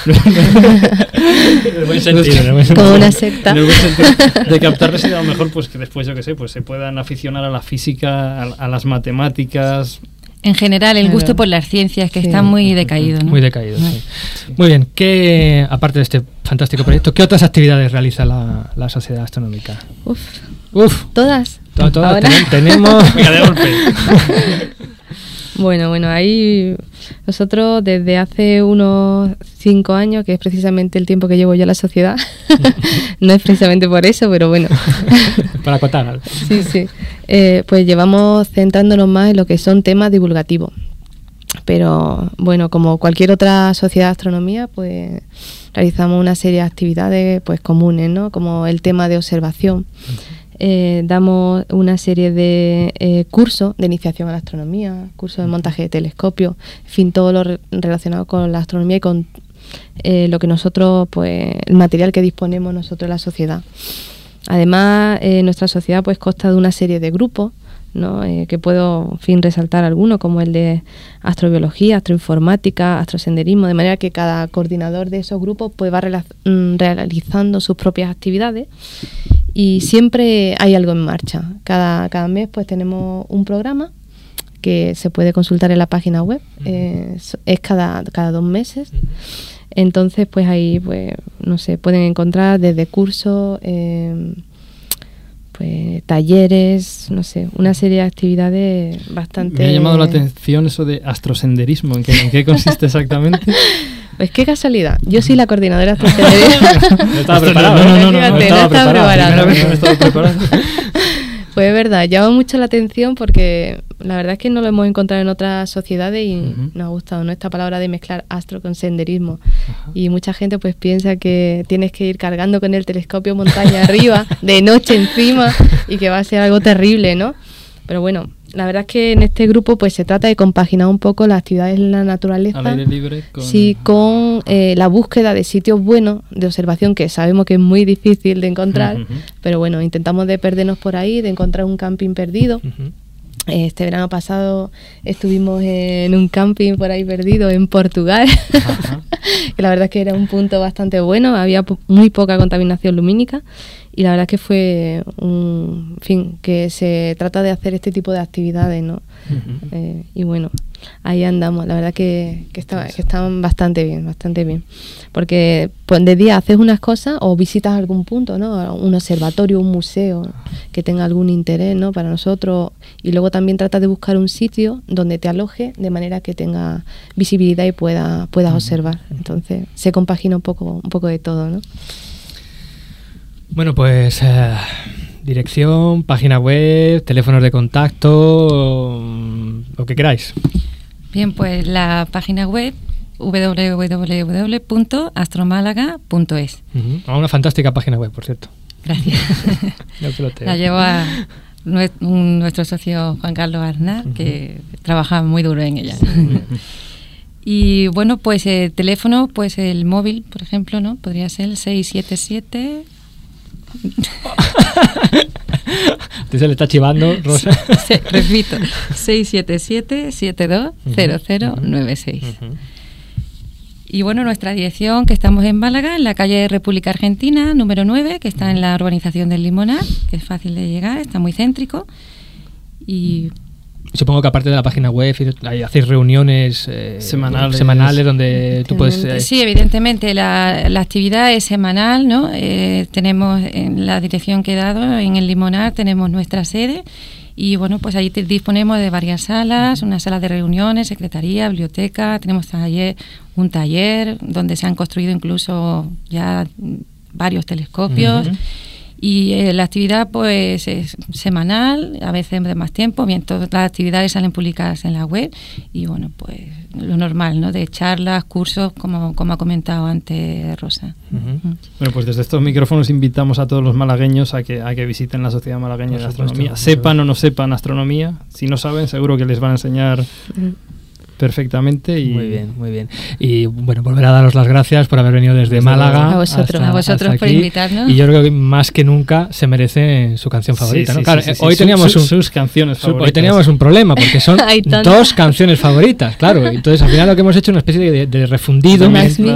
S4: en el buen sentido.
S10: Como una secta.
S4: En el buen sentido. De captarles y a lo mejor, pues que después, yo qué sé, pues se puedan aficionar a la física, a, a las matemáticas.
S7: En general, el gusto por las ciencias que
S10: Sí.
S7: está muy decaído, ¿no?
S5: Muy decaído, sí. Muy bien, ¿qué, aparte de este fantástico proyecto, qué otras actividades realiza la, la sociedad astronómica?
S10: Uf,
S5: Uf,
S10: todas.
S5: to- todas
S10: Ahora.
S5: tenem- tenemos...
S4: De golpe.
S10: Bueno, bueno, ahí nosotros desde hace unos cinco años, que es precisamente el tiempo que llevo yo en la sociedad, no es precisamente por eso, pero bueno,
S5: para acotar algo.
S10: sí, sí, Eh, pues llevamos centrándonos más en lo que son temas divulgativos. Pero bueno, como cualquier otra sociedad de astronomía, pues realizamos una serie de actividades pues comunes, ¿no? Como el tema de observación. Eh, damos una serie de eh, cursos de iniciación a la astronomía, cursos de montaje de telescopio, en fin, todo lo re- relacionado con la astronomía y con eh, lo que nosotros, pues, el material que disponemos nosotros en la sociedad. Además, eh, nuestra sociedad pues consta de una serie de grupos, ¿no? Eh, que puedo, en fin, resaltar algunos, como el de astrobiología, astroinformática, astrosenderismo, de manera que cada coordinador de esos grupos pues va mm, realizando sus propias actividades y siempre hay algo en marcha. Cada, cada mes pues tenemos un programa que se puede consultar en la página web, eh, es- es cada, cada dos meses. Entonces, pues ahí, pues, no sé, pueden encontrar desde cursos, eh, pues talleres, no sé, una serie de actividades bastante...
S4: Me ha llamado la atención eso de astrosenderismo. ¿En qué, en qué consiste exactamente?
S10: Pues qué casualidad, yo soy la coordinadora de astrosenderismo.
S5: No estaba
S4: Esto
S5: preparado.
S4: No, no, no, no, no,
S10: Fíjate, no
S4: estaba preparado.
S10: Pues es verdad, llama mucho la atención porque la verdad es que no lo hemos encontrado en otras sociedades y nos ha gustado ¿no? esta palabra de mezclar astro con senderismo. Y mucha gente pues piensa que tienes que ir cargando con el telescopio montaña arriba, de noche encima, y que va a ser algo terrible, ¿no? Pero bueno, la verdad es que en este grupo pues se trata de compaginar un poco las actividades en la naturaleza.
S4: Al aire libre. Con...
S10: Sí, con eh, la búsqueda de sitios buenos de observación que sabemos que es muy difícil de encontrar, pero bueno, intentamos de perdernos por ahí, de encontrar un camping perdido. Este verano pasado estuvimos en un camping por ahí perdido en Portugal, que la verdad es que era un punto bastante bueno, había po- muy poca contaminación lumínica y la verdad es que fue un en fin, que se trata de hacer este tipo de actividades, ¿no? Eh, y bueno, ahí andamos, la verdad que, que, está- que están bastante bien, bastante bien. Porque pues, de día haces unas cosas o visitas algún punto, ¿no? Un observatorio, un museo que tenga algún interés, ¿no? Para nosotros. Y luego también tratas de buscar un sitio donde te aloje de manera que tenga visibilidad y pueda, puedas observar. Entonces se compagina un poco, un poco de todo, ¿no?
S5: Bueno, pues eh, dirección, página web, teléfonos de contacto, mm, lo que queráis.
S7: Bien, pues la página web www.astromálaga.es.
S5: Ujú. Ah, Una fantástica página web, por cierto.
S7: Gracias. La lleva nue- un- nuestro socio Juan Carlos Arnaz, que trabaja muy duro en ella. Y bueno, pues el teléfono, pues el móvil, por ejemplo, ¿no? Podría ser el 677
S5: Te se le está chivando, Rosa.
S7: Sí, repito, 677-720096. Y bueno, nuestra dirección, que estamos en Málaga, en la calle República Argentina, número 9, que está en la urbanización del Limonar, que es fácil de llegar, está muy céntrico. Y
S5: Supongo que aparte de la página web, hay- hacéis reuniones eh,
S4: Semanales.
S5: semanales donde tú puedes... eh,
S7: Sí, evidentemente la, la actividad es semanal, ¿no? Eh, tenemos en la dirección que he dado, en el Limonar, tenemos nuestra sede y bueno, pues ahí te- disponemos de varias salas, una sala de reuniones, secretaría, biblioteca, tenemos taller, un taller donde se han construido incluso ya varios telescopios. Y eh, la actividad pues es semanal, a veces de más tiempo, bien, todas las actividades salen publicadas en la web y bueno, pues lo normal, ¿no? De charlas, cursos, como, como ha comentado antes Rosa.
S4: Bueno, pues desde estos micrófonos invitamos a todos los malagueños a que, a que visiten la Sociedad Malagueña de
S5: supuesto,
S4: Astronomía. Sepan o no sepan astronomía, si no saben, seguro que les van a enseñar perfectamente. Y
S5: Muy bien, muy bien. Y bueno, volver a daros las gracias por haber venido desde
S4: Desde
S5: Málaga.
S7: A vosotros,
S5: hasta-
S7: a vosotros
S5: hasta
S7: por
S5: aquí.
S7: invitarnos.
S5: Y yo creo que más que nunca se merece su canción favorita.
S4: sí,
S5: ¿no? Claro,
S4: sí, sí,
S5: hoy teníamos
S4: su-
S5: un-
S4: sus canciones
S5: su- Hoy
S4: favoritas.
S5: teníamos un problema porque son dos canciones favoritas, claro. Entonces al final lo que hemos hecho es una especie de, de refundido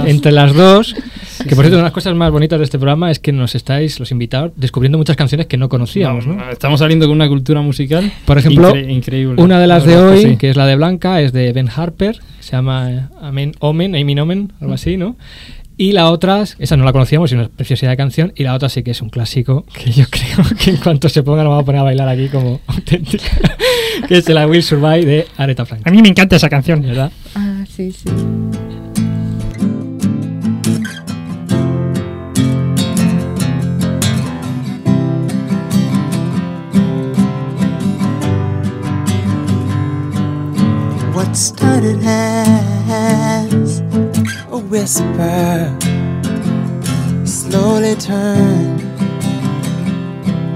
S5: entre las dos. que por cierto, una de las cosas más bonitas de este programa es que nos estáis, los invitados, descubriendo muchas canciones que no conocíamos. ¿no?
S4: No, Estamos saliendo con una cultura musical.
S5: Por ejemplo,
S4: incre- increíble.
S5: una de las
S4: La
S5: de hoy,
S4: que sí.
S5: que es la de Blanca, es de Ben Harper, se llama Amen, Omen, Amen Omen, algo así, ¿no? Y la otra, esa no la conocíamos, es una preciosidad de canción, y la otra sí que es un clásico, que yo creo que en cuanto se ponga nos vamos a poner a bailar aquí como auténtica, que es la Will Survive de Aretha
S6: A
S5: Franklin.
S6: mí me encanta esa canción.
S5: ¿Verdad?
S10: Ah, sí, sí.
S11: Started as a whisper slowly turned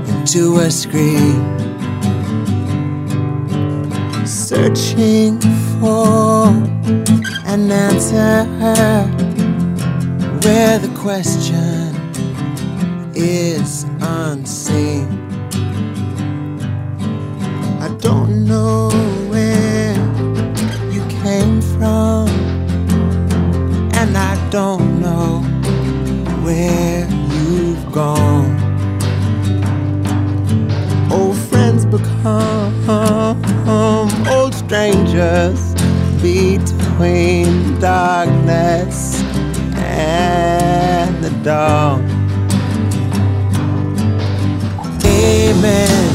S11: into a scream, searching for an answer where the question is unseen. I don't know don't know where you've gone. Old friends become old strangers between darkness and the dawn. Amen.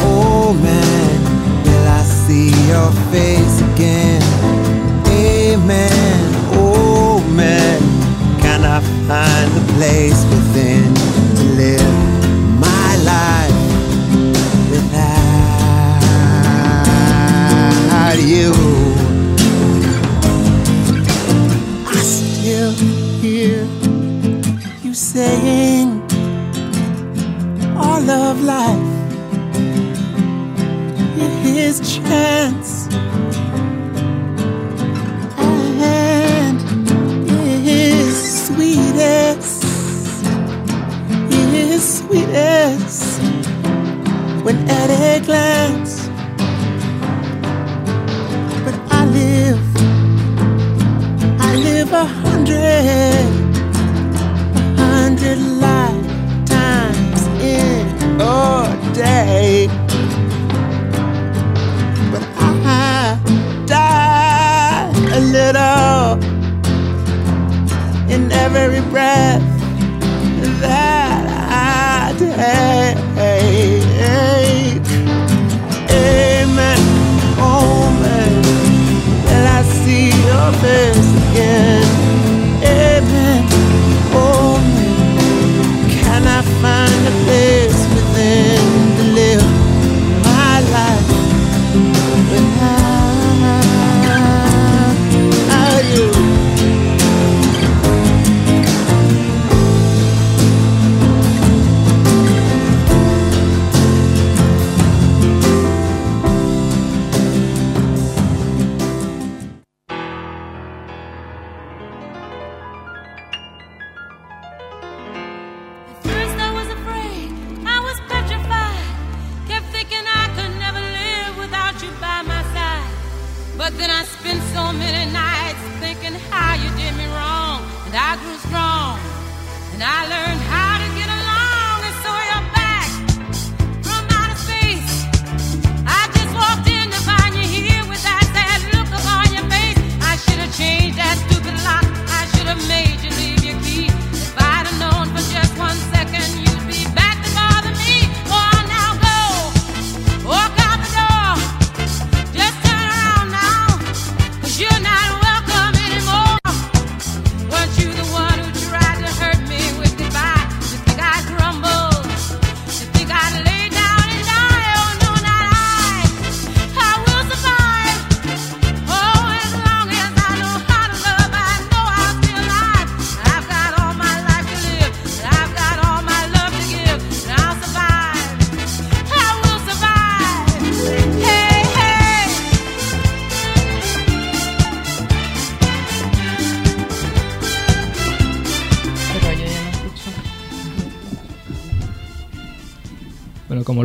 S11: Oh man, will I see your face again? Find a place within to live my life without you? Sweetest, when at a glance. But I live, I live a hundred, a hundred lifetimes in a day. But I die a little in every breath
S12: office.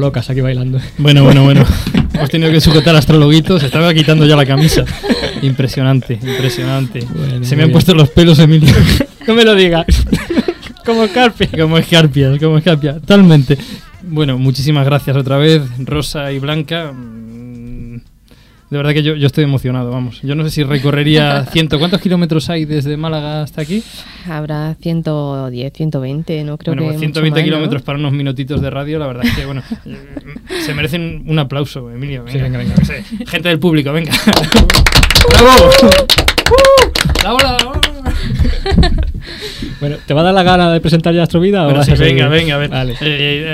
S12: Locas aquí bailando.
S4: Bueno, bueno, bueno. Hemos tenido que sujetar astrologuitos. Se estaba quitando ya la camisa. Impresionante, impresionante. Se me han
S12: bien.
S4: puesto los pelos, Emilio.
S12: No me lo digas. como Carpia.
S4: Como escarpias, como escarpias. Totalmente. Bueno, muchísimas gracias otra vez, Rosa y Blanca. De verdad que yo, yo estoy emocionado, vamos. Yo no sé si recorrería ciento. ¿Cuántos kilómetros hay desde Málaga hasta aquí?
S10: Habrá 110, 120, no creo
S4: bueno,
S10: que.
S4: pues
S10: mucho
S4: 120
S10: más, ¿no?
S4: kilómetros para unos minutitos de radio, la verdad es que, bueno, se merecen un aplauso, Emilio. Venga,
S12: Sí, venga, venga.
S4: no sé. Gente del público, venga. ¡Bravo! ¡Uh! ¡La bola!
S12: Bueno, ¿te va a dar la gana de presentar ya Astrovida? o
S4: Bueno,
S12: vas
S4: sí,
S12: a
S4: venga, venga, a ver.
S12: Vale.
S4: Eh,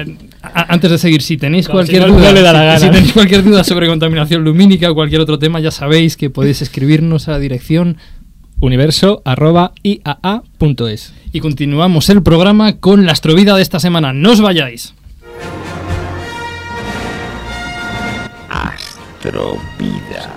S4: eh, a- antes de seguir, si tenéis cualquier
S12: si no,
S4: duda,
S12: no le da la
S4: si-
S12: gana.
S4: si tenéis cualquier duda sobre contaminación lumínica o cualquier otro tema, ya sabéis que podéis escribirnos a la dirección
S12: universo.iaa.es.
S4: y continuamos el programa con la astrovida de esta semana. No os vayáis.
S13: Astrovida.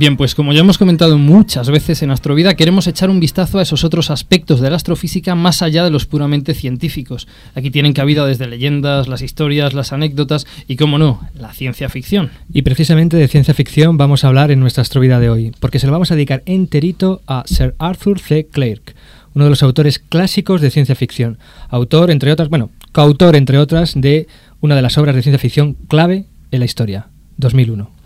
S4: Bien, pues como ya hemos comentado muchas veces en Astrovida, queremos echar un vistazo a esos otros aspectos de la astrofísica más allá de los puramente científicos. Aquí tienen cabida desde leyendas, las historias, las anécdotas y, como no, la ciencia ficción.
S12: Y precisamente de ciencia ficción vamos a hablar en nuestra Astrovida de hoy, porque se lo vamos a dedicar enterito a Sir Arthur C. Clarke, uno de los autores clásicos de ciencia ficción. Autor, entre otras, bueno, coautor, entre otras, de una de las obras de ciencia ficción clave en la historia, 2001.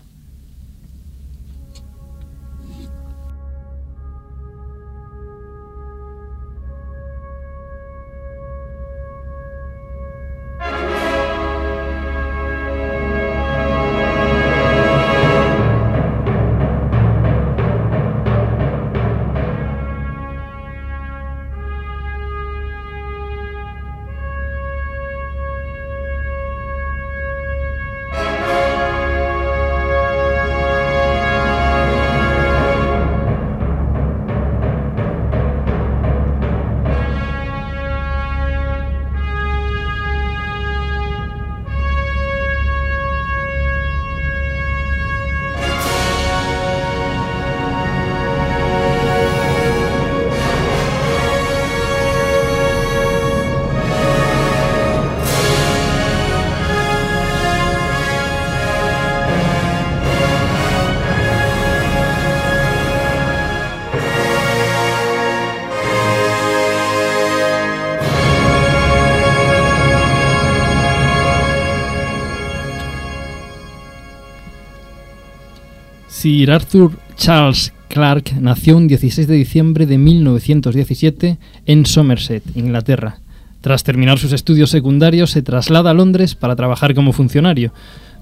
S4: Sir Arthur Charles Clarke nació un 16 de diciembre de 1917 en Somerset, Inglaterra. Tras terminar sus estudios secundarios se traslada a Londres para trabajar como funcionario.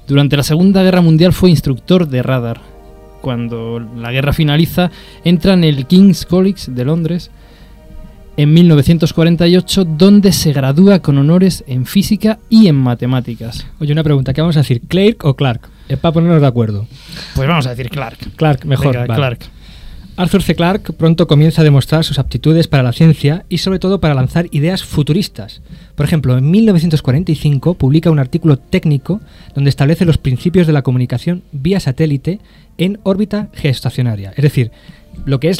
S4: Durante la Segunda Guerra Mundial fue instructor de radar. Cuando la guerra finaliza, entra en el King's College de Londres en 1948, donde se gradúa con honores en física y en matemáticas.
S5: Oye, una pregunta, ¿qué vamos a decir? ¿Clark o Clark? Es para ponernos de acuerdo.
S6: Pues vamos a decir Clark.
S5: Clark, mejor.
S6: Venga,
S5: vale.
S6: Clark.
S5: Arthur C. Clarke pronto comienza a demostrar sus aptitudes para la ciencia y sobre todo para lanzar ideas futuristas. Por ejemplo, en 1945 publica un artículo técnico donde establece los principios de la comunicación vía satélite en órbita geoestacionaria. Es decir, lo que es,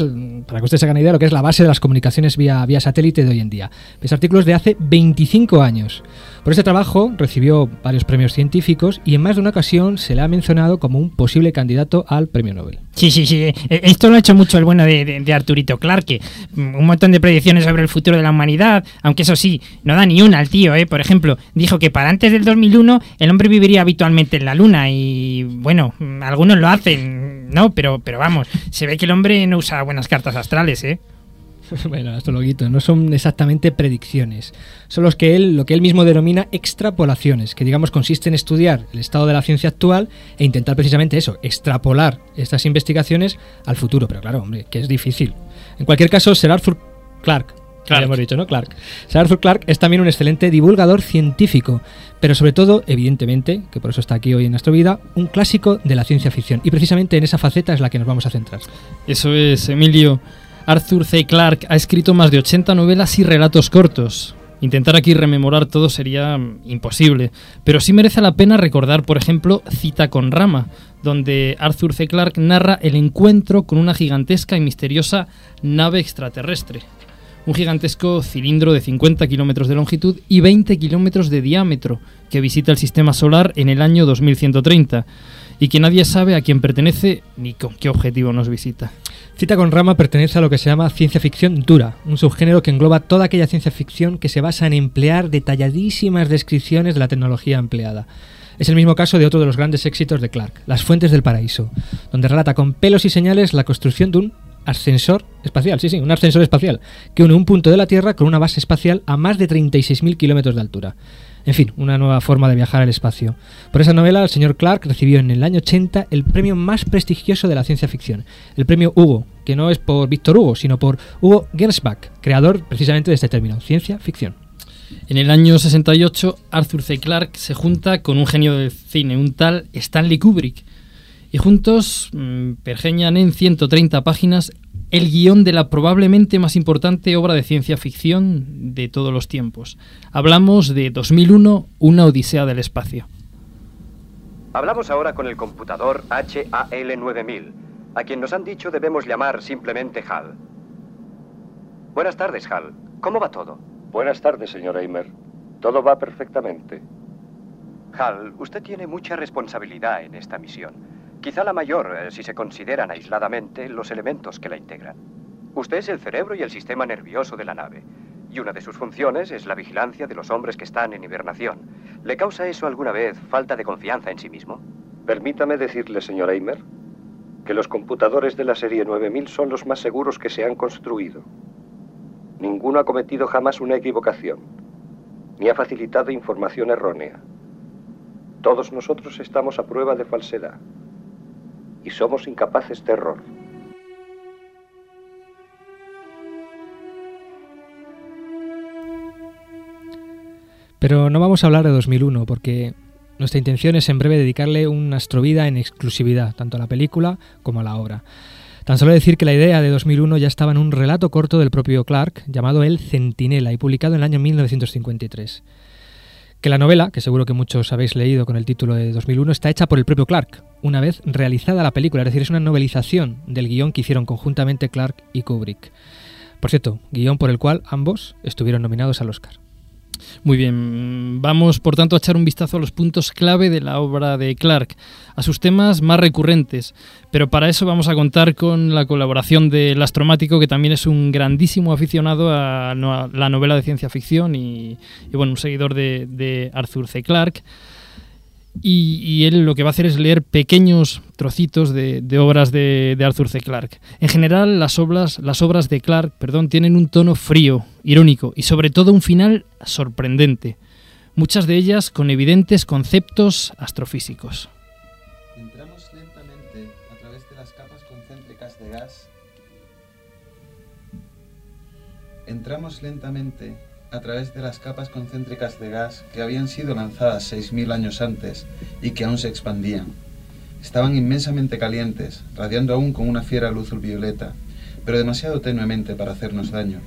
S5: para que ustedes se hagan idea, lo que es la base de las comunicaciones vía, vía satélite de hoy en día. Ese artículo es de hace 25 años. Por este trabajo recibió varios premios científicos y en más de una ocasión se le ha mencionado como un posible candidato al premio Nobel.
S6: Sí, sí, sí. Eh, Esto lo ha hecho mucho el bueno de, de- de Arturito Clarke. Mm, Un montón de predicciones sobre el futuro de la humanidad, aunque eso sí, no da ni una al tío, ¿eh? Por ejemplo, dijo que para antes del 2001 el hombre viviría habitualmente en la Luna y, bueno, mm, algunos lo hacen, ¿no? Pero, pero vamos, se ve que el hombre no usa buenas cartas astrales, ¿eh?
S5: bueno, astrologuito, no son exactamente predicciones. Son los que él, lo que él mismo denomina extrapolaciones, que digamos consiste en estudiar el estado de la ciencia actual e intentar precisamente eso, extrapolar estas investigaciones al futuro. Pero claro, hombre, que es difícil. En cualquier caso, Sir Arthur Clarke, Hemos dicho, ¿no? Clarke. Sir Arthur Clarke es también un excelente divulgador científico, pero sobre todo, evidentemente, que por eso está aquí hoy en nuestra vida, un clásico de la ciencia ficción. Y precisamente en esa faceta es la que nos vamos a centrar.
S4: Eso es, Emilio. Arthur C. Clarke ha escrito más de 80 novelas y relatos cortos. Intentar aquí rememorar todo sería mm, imposible, pero sí merece la pena recordar, por ejemplo, Cita con Rama, donde Arthur C. Clarke narra el encuentro con una gigantesca y misteriosa nave extraterrestre. Un gigantesco cilindro de 50 kilómetros de longitud y 20 kilómetros de diámetro que visita el sistema solar en el año 2130 y que nadie sabe a quién pertenece ni con qué objetivo nos visita.
S5: Cita con Rama pertenece a lo que se llama ciencia ficción dura, un subgénero que engloba toda aquella ciencia ficción que se basa en emplear detalladísimas descripciones de la tecnología empleada. Es el mismo caso de otro de los grandes éxitos de Clark, Las Fuentes del Paraíso, donde relata con pelos y señales la construcción de un ascensor espacial, sí, sí, un ascensor espacial, que une un punto de la Tierra con una base espacial a más de 36.000 kilómetros de altura. En fin, una nueva forma de viajar al espacio. Por esa novela, el señor Clark recibió en el año 80 el premio más prestigioso de la ciencia ficción, el premio Hugo, que no es por Víctor Hugo, sino por Hugo Gernsback, creador precisamente de este término, ciencia ficción.
S4: En el año 68, Arthur C. Clarke se junta con un genio del cine, un tal Stanley Kubrick, y juntos mm, pergeñan en 130 páginas el guion de la probablemente más importante obra de ciencia ficción de todos los tiempos. Hablamos de 2001, Una Odisea del Espacio.
S14: Hablamos ahora con el computador HAL9000, a quien nos han dicho debemos llamar simplemente HAL. Buenas tardes, HAL. ¿Cómo va todo?
S15: Buenas tardes, señor Eimer. Todo va perfectamente.
S14: HAL, usted tiene mucha responsabilidad en esta misión. Quizá la mayor eh, si se consideran aisladamente los elementos que la integran. Usted es el cerebro y el sistema nervioso de la nave. Y una de sus funciones es la vigilancia de los hombres que están en hibernación. ¿Le causa eso alguna vez falta de confianza en sí mismo?
S15: Permítame decirle, señor Eimer, que los computadores de la serie 9000 son los más seguros que se han construido. Ninguno ha cometido jamás una equivocación, ni ha facilitado información errónea. Todos nosotros estamos a prueba de falsedad y somos incapaces de error.
S5: Pero no vamos a hablar de 2001 porque nuestra intención es en breve dedicarle una astrovida en exclusividad, tanto a la película como a la obra. Tan solo decir que la idea de 2001 ya estaba en un relato corto del propio Clark llamado El Centinela y publicado en el año 1953. Que la novela, que seguro que muchos habéis leído con el título de 2001, está hecha por el propio Clark, una vez realizada la película, es decir, es una novelización del guion que hicieron conjuntamente Clark y Kubrick. Por cierto, guion por el cual ambos estuvieron nominados al Oscar.
S4: Muy bien, vamos por tanto a echar un vistazo a los puntos clave de la obra de Clark, a sus temas más recurrentes, pero para eso vamos a contar con la colaboración del astromático, que también es un grandísimo aficionado a la novela de ciencia ficción y, y, bueno, un seguidor de, Arthur C. Clarke. y, él lo que va a hacer es leer pequeños trocitos de, de obras de, de Arthur C. Clarke. En general, las obras, las obras de Clarke perdón, tienen un tono frío, irónico y sobre todo un final sorprendente, muchas de ellas con evidentes conceptos astrofísicos.
S16: Entramos lentamente a través de las capas concéntricas de gas. Entramos lentamente a través de las capas concéntricas de gas que habían sido lanzadas 6.000 años antes y que aún se expandían. Estaban inmensamente calientes, radiando aún con una fiera luz ultravioleta, pero demasiado tenuemente para hacernos daño.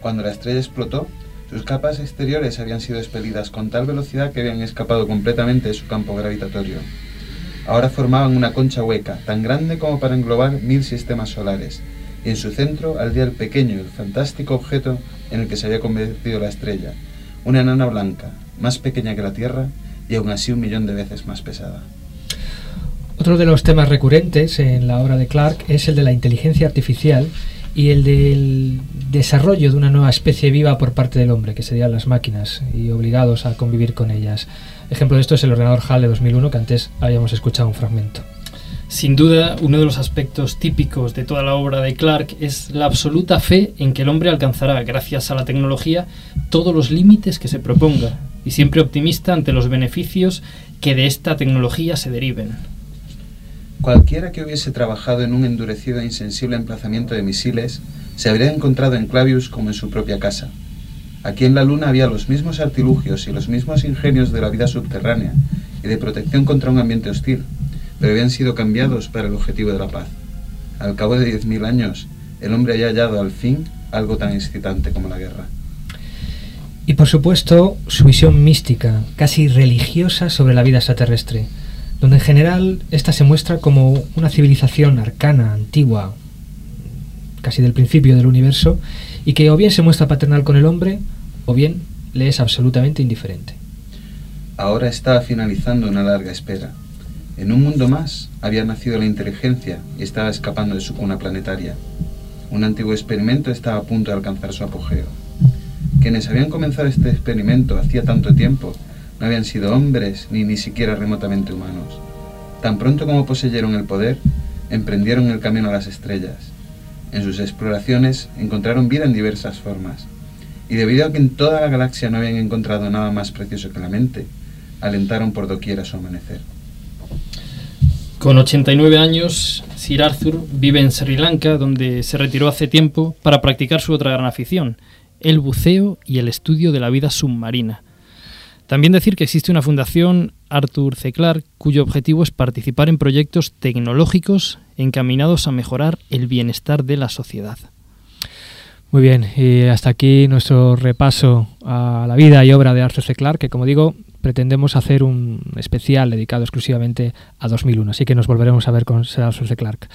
S16: Cuando la estrella explotó, sus capas exteriores habían sido expelidas con tal velocidad que habían escapado completamente de su campo gravitatorio. Ahora formaban una concha hueca, tan grande como para englobar mil sistemas solares, y en su centro ardía el pequeño y fantástico objeto en el que se había convertido la estrella, una enana blanca, más pequeña que la Tierra y aún así un millón de veces más pesada.
S5: Otro de los temas recurrentes en la obra de Clark es el de la inteligencia artificial y el del desarrollo de una nueva especie viva por parte del hombre, que serían las máquinas, y obligados a convivir con ellas. Ejemplo de esto es el ordenador HAL de 2001, que antes habíamos escuchado un fragmento.
S4: Sin duda, uno de los aspectos típicos de toda la obra de Clark es la absoluta fe en que el hombre alcanzará, gracias a la tecnología, todos los límites que se proponga, y siempre optimista ante los beneficios que de esta tecnología se deriven.
S16: Cualquiera que hubiese trabajado en un endurecido e insensible emplazamiento de misiles se habría encontrado en Clavius como en su propia casa. Aquí en la Luna había los mismos artilugios y los mismos ingenios de la vida subterránea y de protección contra un ambiente hostil, pero habían sido cambiados para el objetivo de la paz. Al cabo de 10.000 años, el hombre había hallado al fin algo tan excitante como la guerra.
S5: Y por supuesto, su visión mística, casi religiosa sobre la vida extraterrestre, donde en general esta se muestra como una civilización arcana, antigua, casi del principio del universo, y que o bien se muestra paternal con el hombre, o bien le es absolutamente indiferente.
S16: Ahora estaba finalizando una larga espera. En un mundo más había nacido la inteligencia y estaba escapando de su cuna planetaria. Un antiguo experimento estaba a punto de alcanzar su apogeo. Quienes habían comenzado este experimento hacía tanto tiempo no habían sido hombres ni ni siquiera remotamente humanos. Tan pronto como poseyeron el poder, emprendieron el camino a las estrellas. En sus exploraciones encontraron vida en diversas formas, y debido a que en toda la galaxia no habían encontrado nada más precioso que la mente, alentaron por doquier a su amanecer.
S4: Con 89 años, Sir Arthur vive en Sri Lanka, donde se retiró hace tiempo para practicar su otra gran afición, el buceo y el estudio de la vida submarina. También decir que existe una fundación, Arthur C. Clarke, cuyo objetivo es participar en proyectos tecnológicos encaminados a mejorar el bienestar de la sociedad.
S5: Muy bien, y hasta aquí nuestro repaso a la vida y obra de Arthur C. Clarke, que como digo, pretendemos hacer un especial dedicado exclusivamente a 2001, así que nos volveremos a ver con Arthur C. Clarke.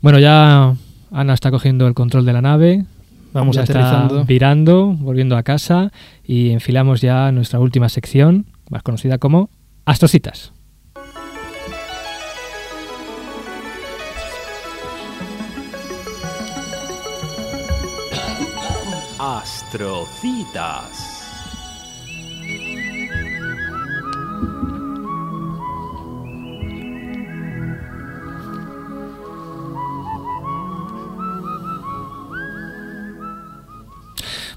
S5: Bueno, ya Ana está cogiendo el control de la nave,
S4: Vamos
S5: ya
S4: aterrizando.
S5: está virando, volviendo a casa y enfilamos ya nuestra última sección, más conocida como Astrocitas.
S17: Astrocitas.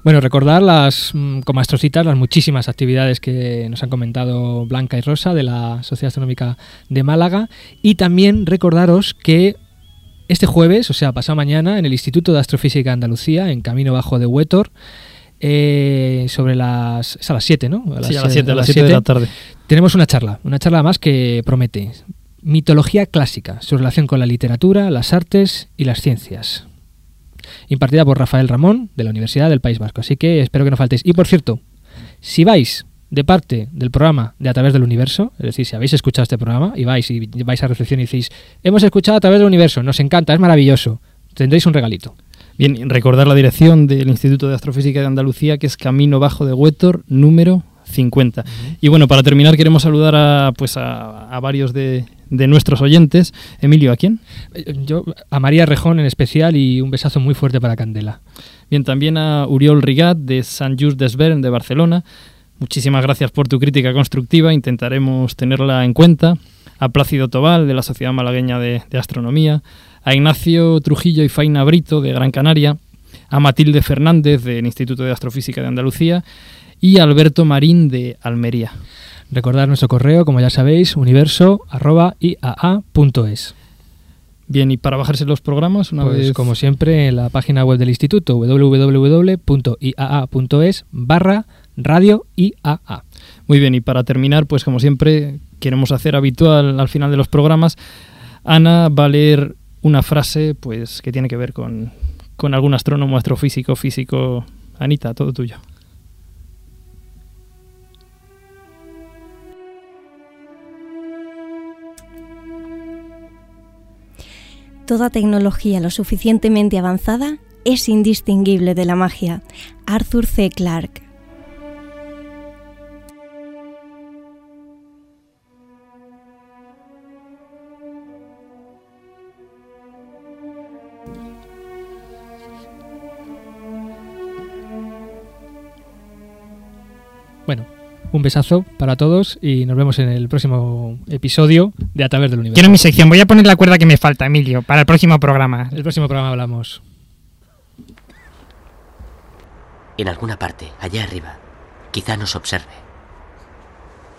S5: Bueno, recordar las, mm, como astrocitas, las muchísimas actividades que nos han comentado Blanca y Rosa de la Sociedad Astronómica de Málaga y también recordaros que este jueves, o sea, pasado mañana, en el Instituto de Astrofísica de Andalucía, en Camino Bajo de Huétor, eh, sobre las... Es a las 7, ¿no?
S4: Sí, a las 7, a las 7 de la tarde.
S5: Tenemos una charla, una charla más que promete. Mitología clásica, su relación con la literatura, las artes y las ciencias. Impartida por Rafael Ramón, de la Universidad del País Vasco. Así que espero que no faltéis. Y por cierto, si vais de parte del programa de A través del universo, es decir, si habéis escuchado este programa y vais y vais a reflexión y decís, hemos escuchado a través del universo, nos encanta, es maravilloso, tendréis un regalito.
S4: Bien, recordar la dirección del Instituto de Astrofísica de Andalucía, que es Camino Bajo de Huétor, número 50. Y bueno, para terminar queremos saludar a, pues a, a varios de, de nuestros oyentes. Emilio, ¿a quién?
S5: Eh, Yo, a María Rejón en especial y un besazo muy fuerte para Candela.
S4: Bien, también a Uriol Rigat de Sant Just d'Esvern de Barcelona. Muchísimas gracias por tu crítica constructiva, intentaremos tenerla en cuenta. A Plácido Tobal, de la Sociedad Malagueña de, de Astronomía, a Ignacio Trujillo y Faina Brito, de Gran Canaria, a Matilde Fernández, del Instituto de Astrofísica de Andalucía, y Alberto Marín, de Almería.
S5: Recordad nuestro correo, como ya sabéis, universo.iaa.es.
S4: Bien, y para bajarse los programas, una
S5: Pues
S4: vez...
S5: como siempre, en la página web del instituto, www.iaa.es barra radio IAA.
S4: Muy bien, y para terminar, pues como siempre, queremos hacer habitual al final de los programas, Ana va a leer una frase pues que tiene que ver con, con algún astrónomo, astrofísico, físico. Anita, todo tuyo.
S17: Toda tecnología lo suficientemente avanzada es indistinguible de la magia. Arthur C. Clarke.
S5: Un besazo para todos y nos vemos en el próximo episodio de A través del universo.
S6: Quiero mi sección. Voy a poner la cuerda que me falta, Emilio, para el próximo programa.
S5: El próximo programa hablamos.
S1: En alguna parte, allá arriba, quizá nos observe.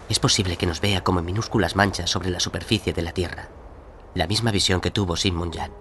S1: Es posible que nos vea como minúsculas manchas sobre la superficie de la Tierra. La misma visión que tuvo Sigmund Jan.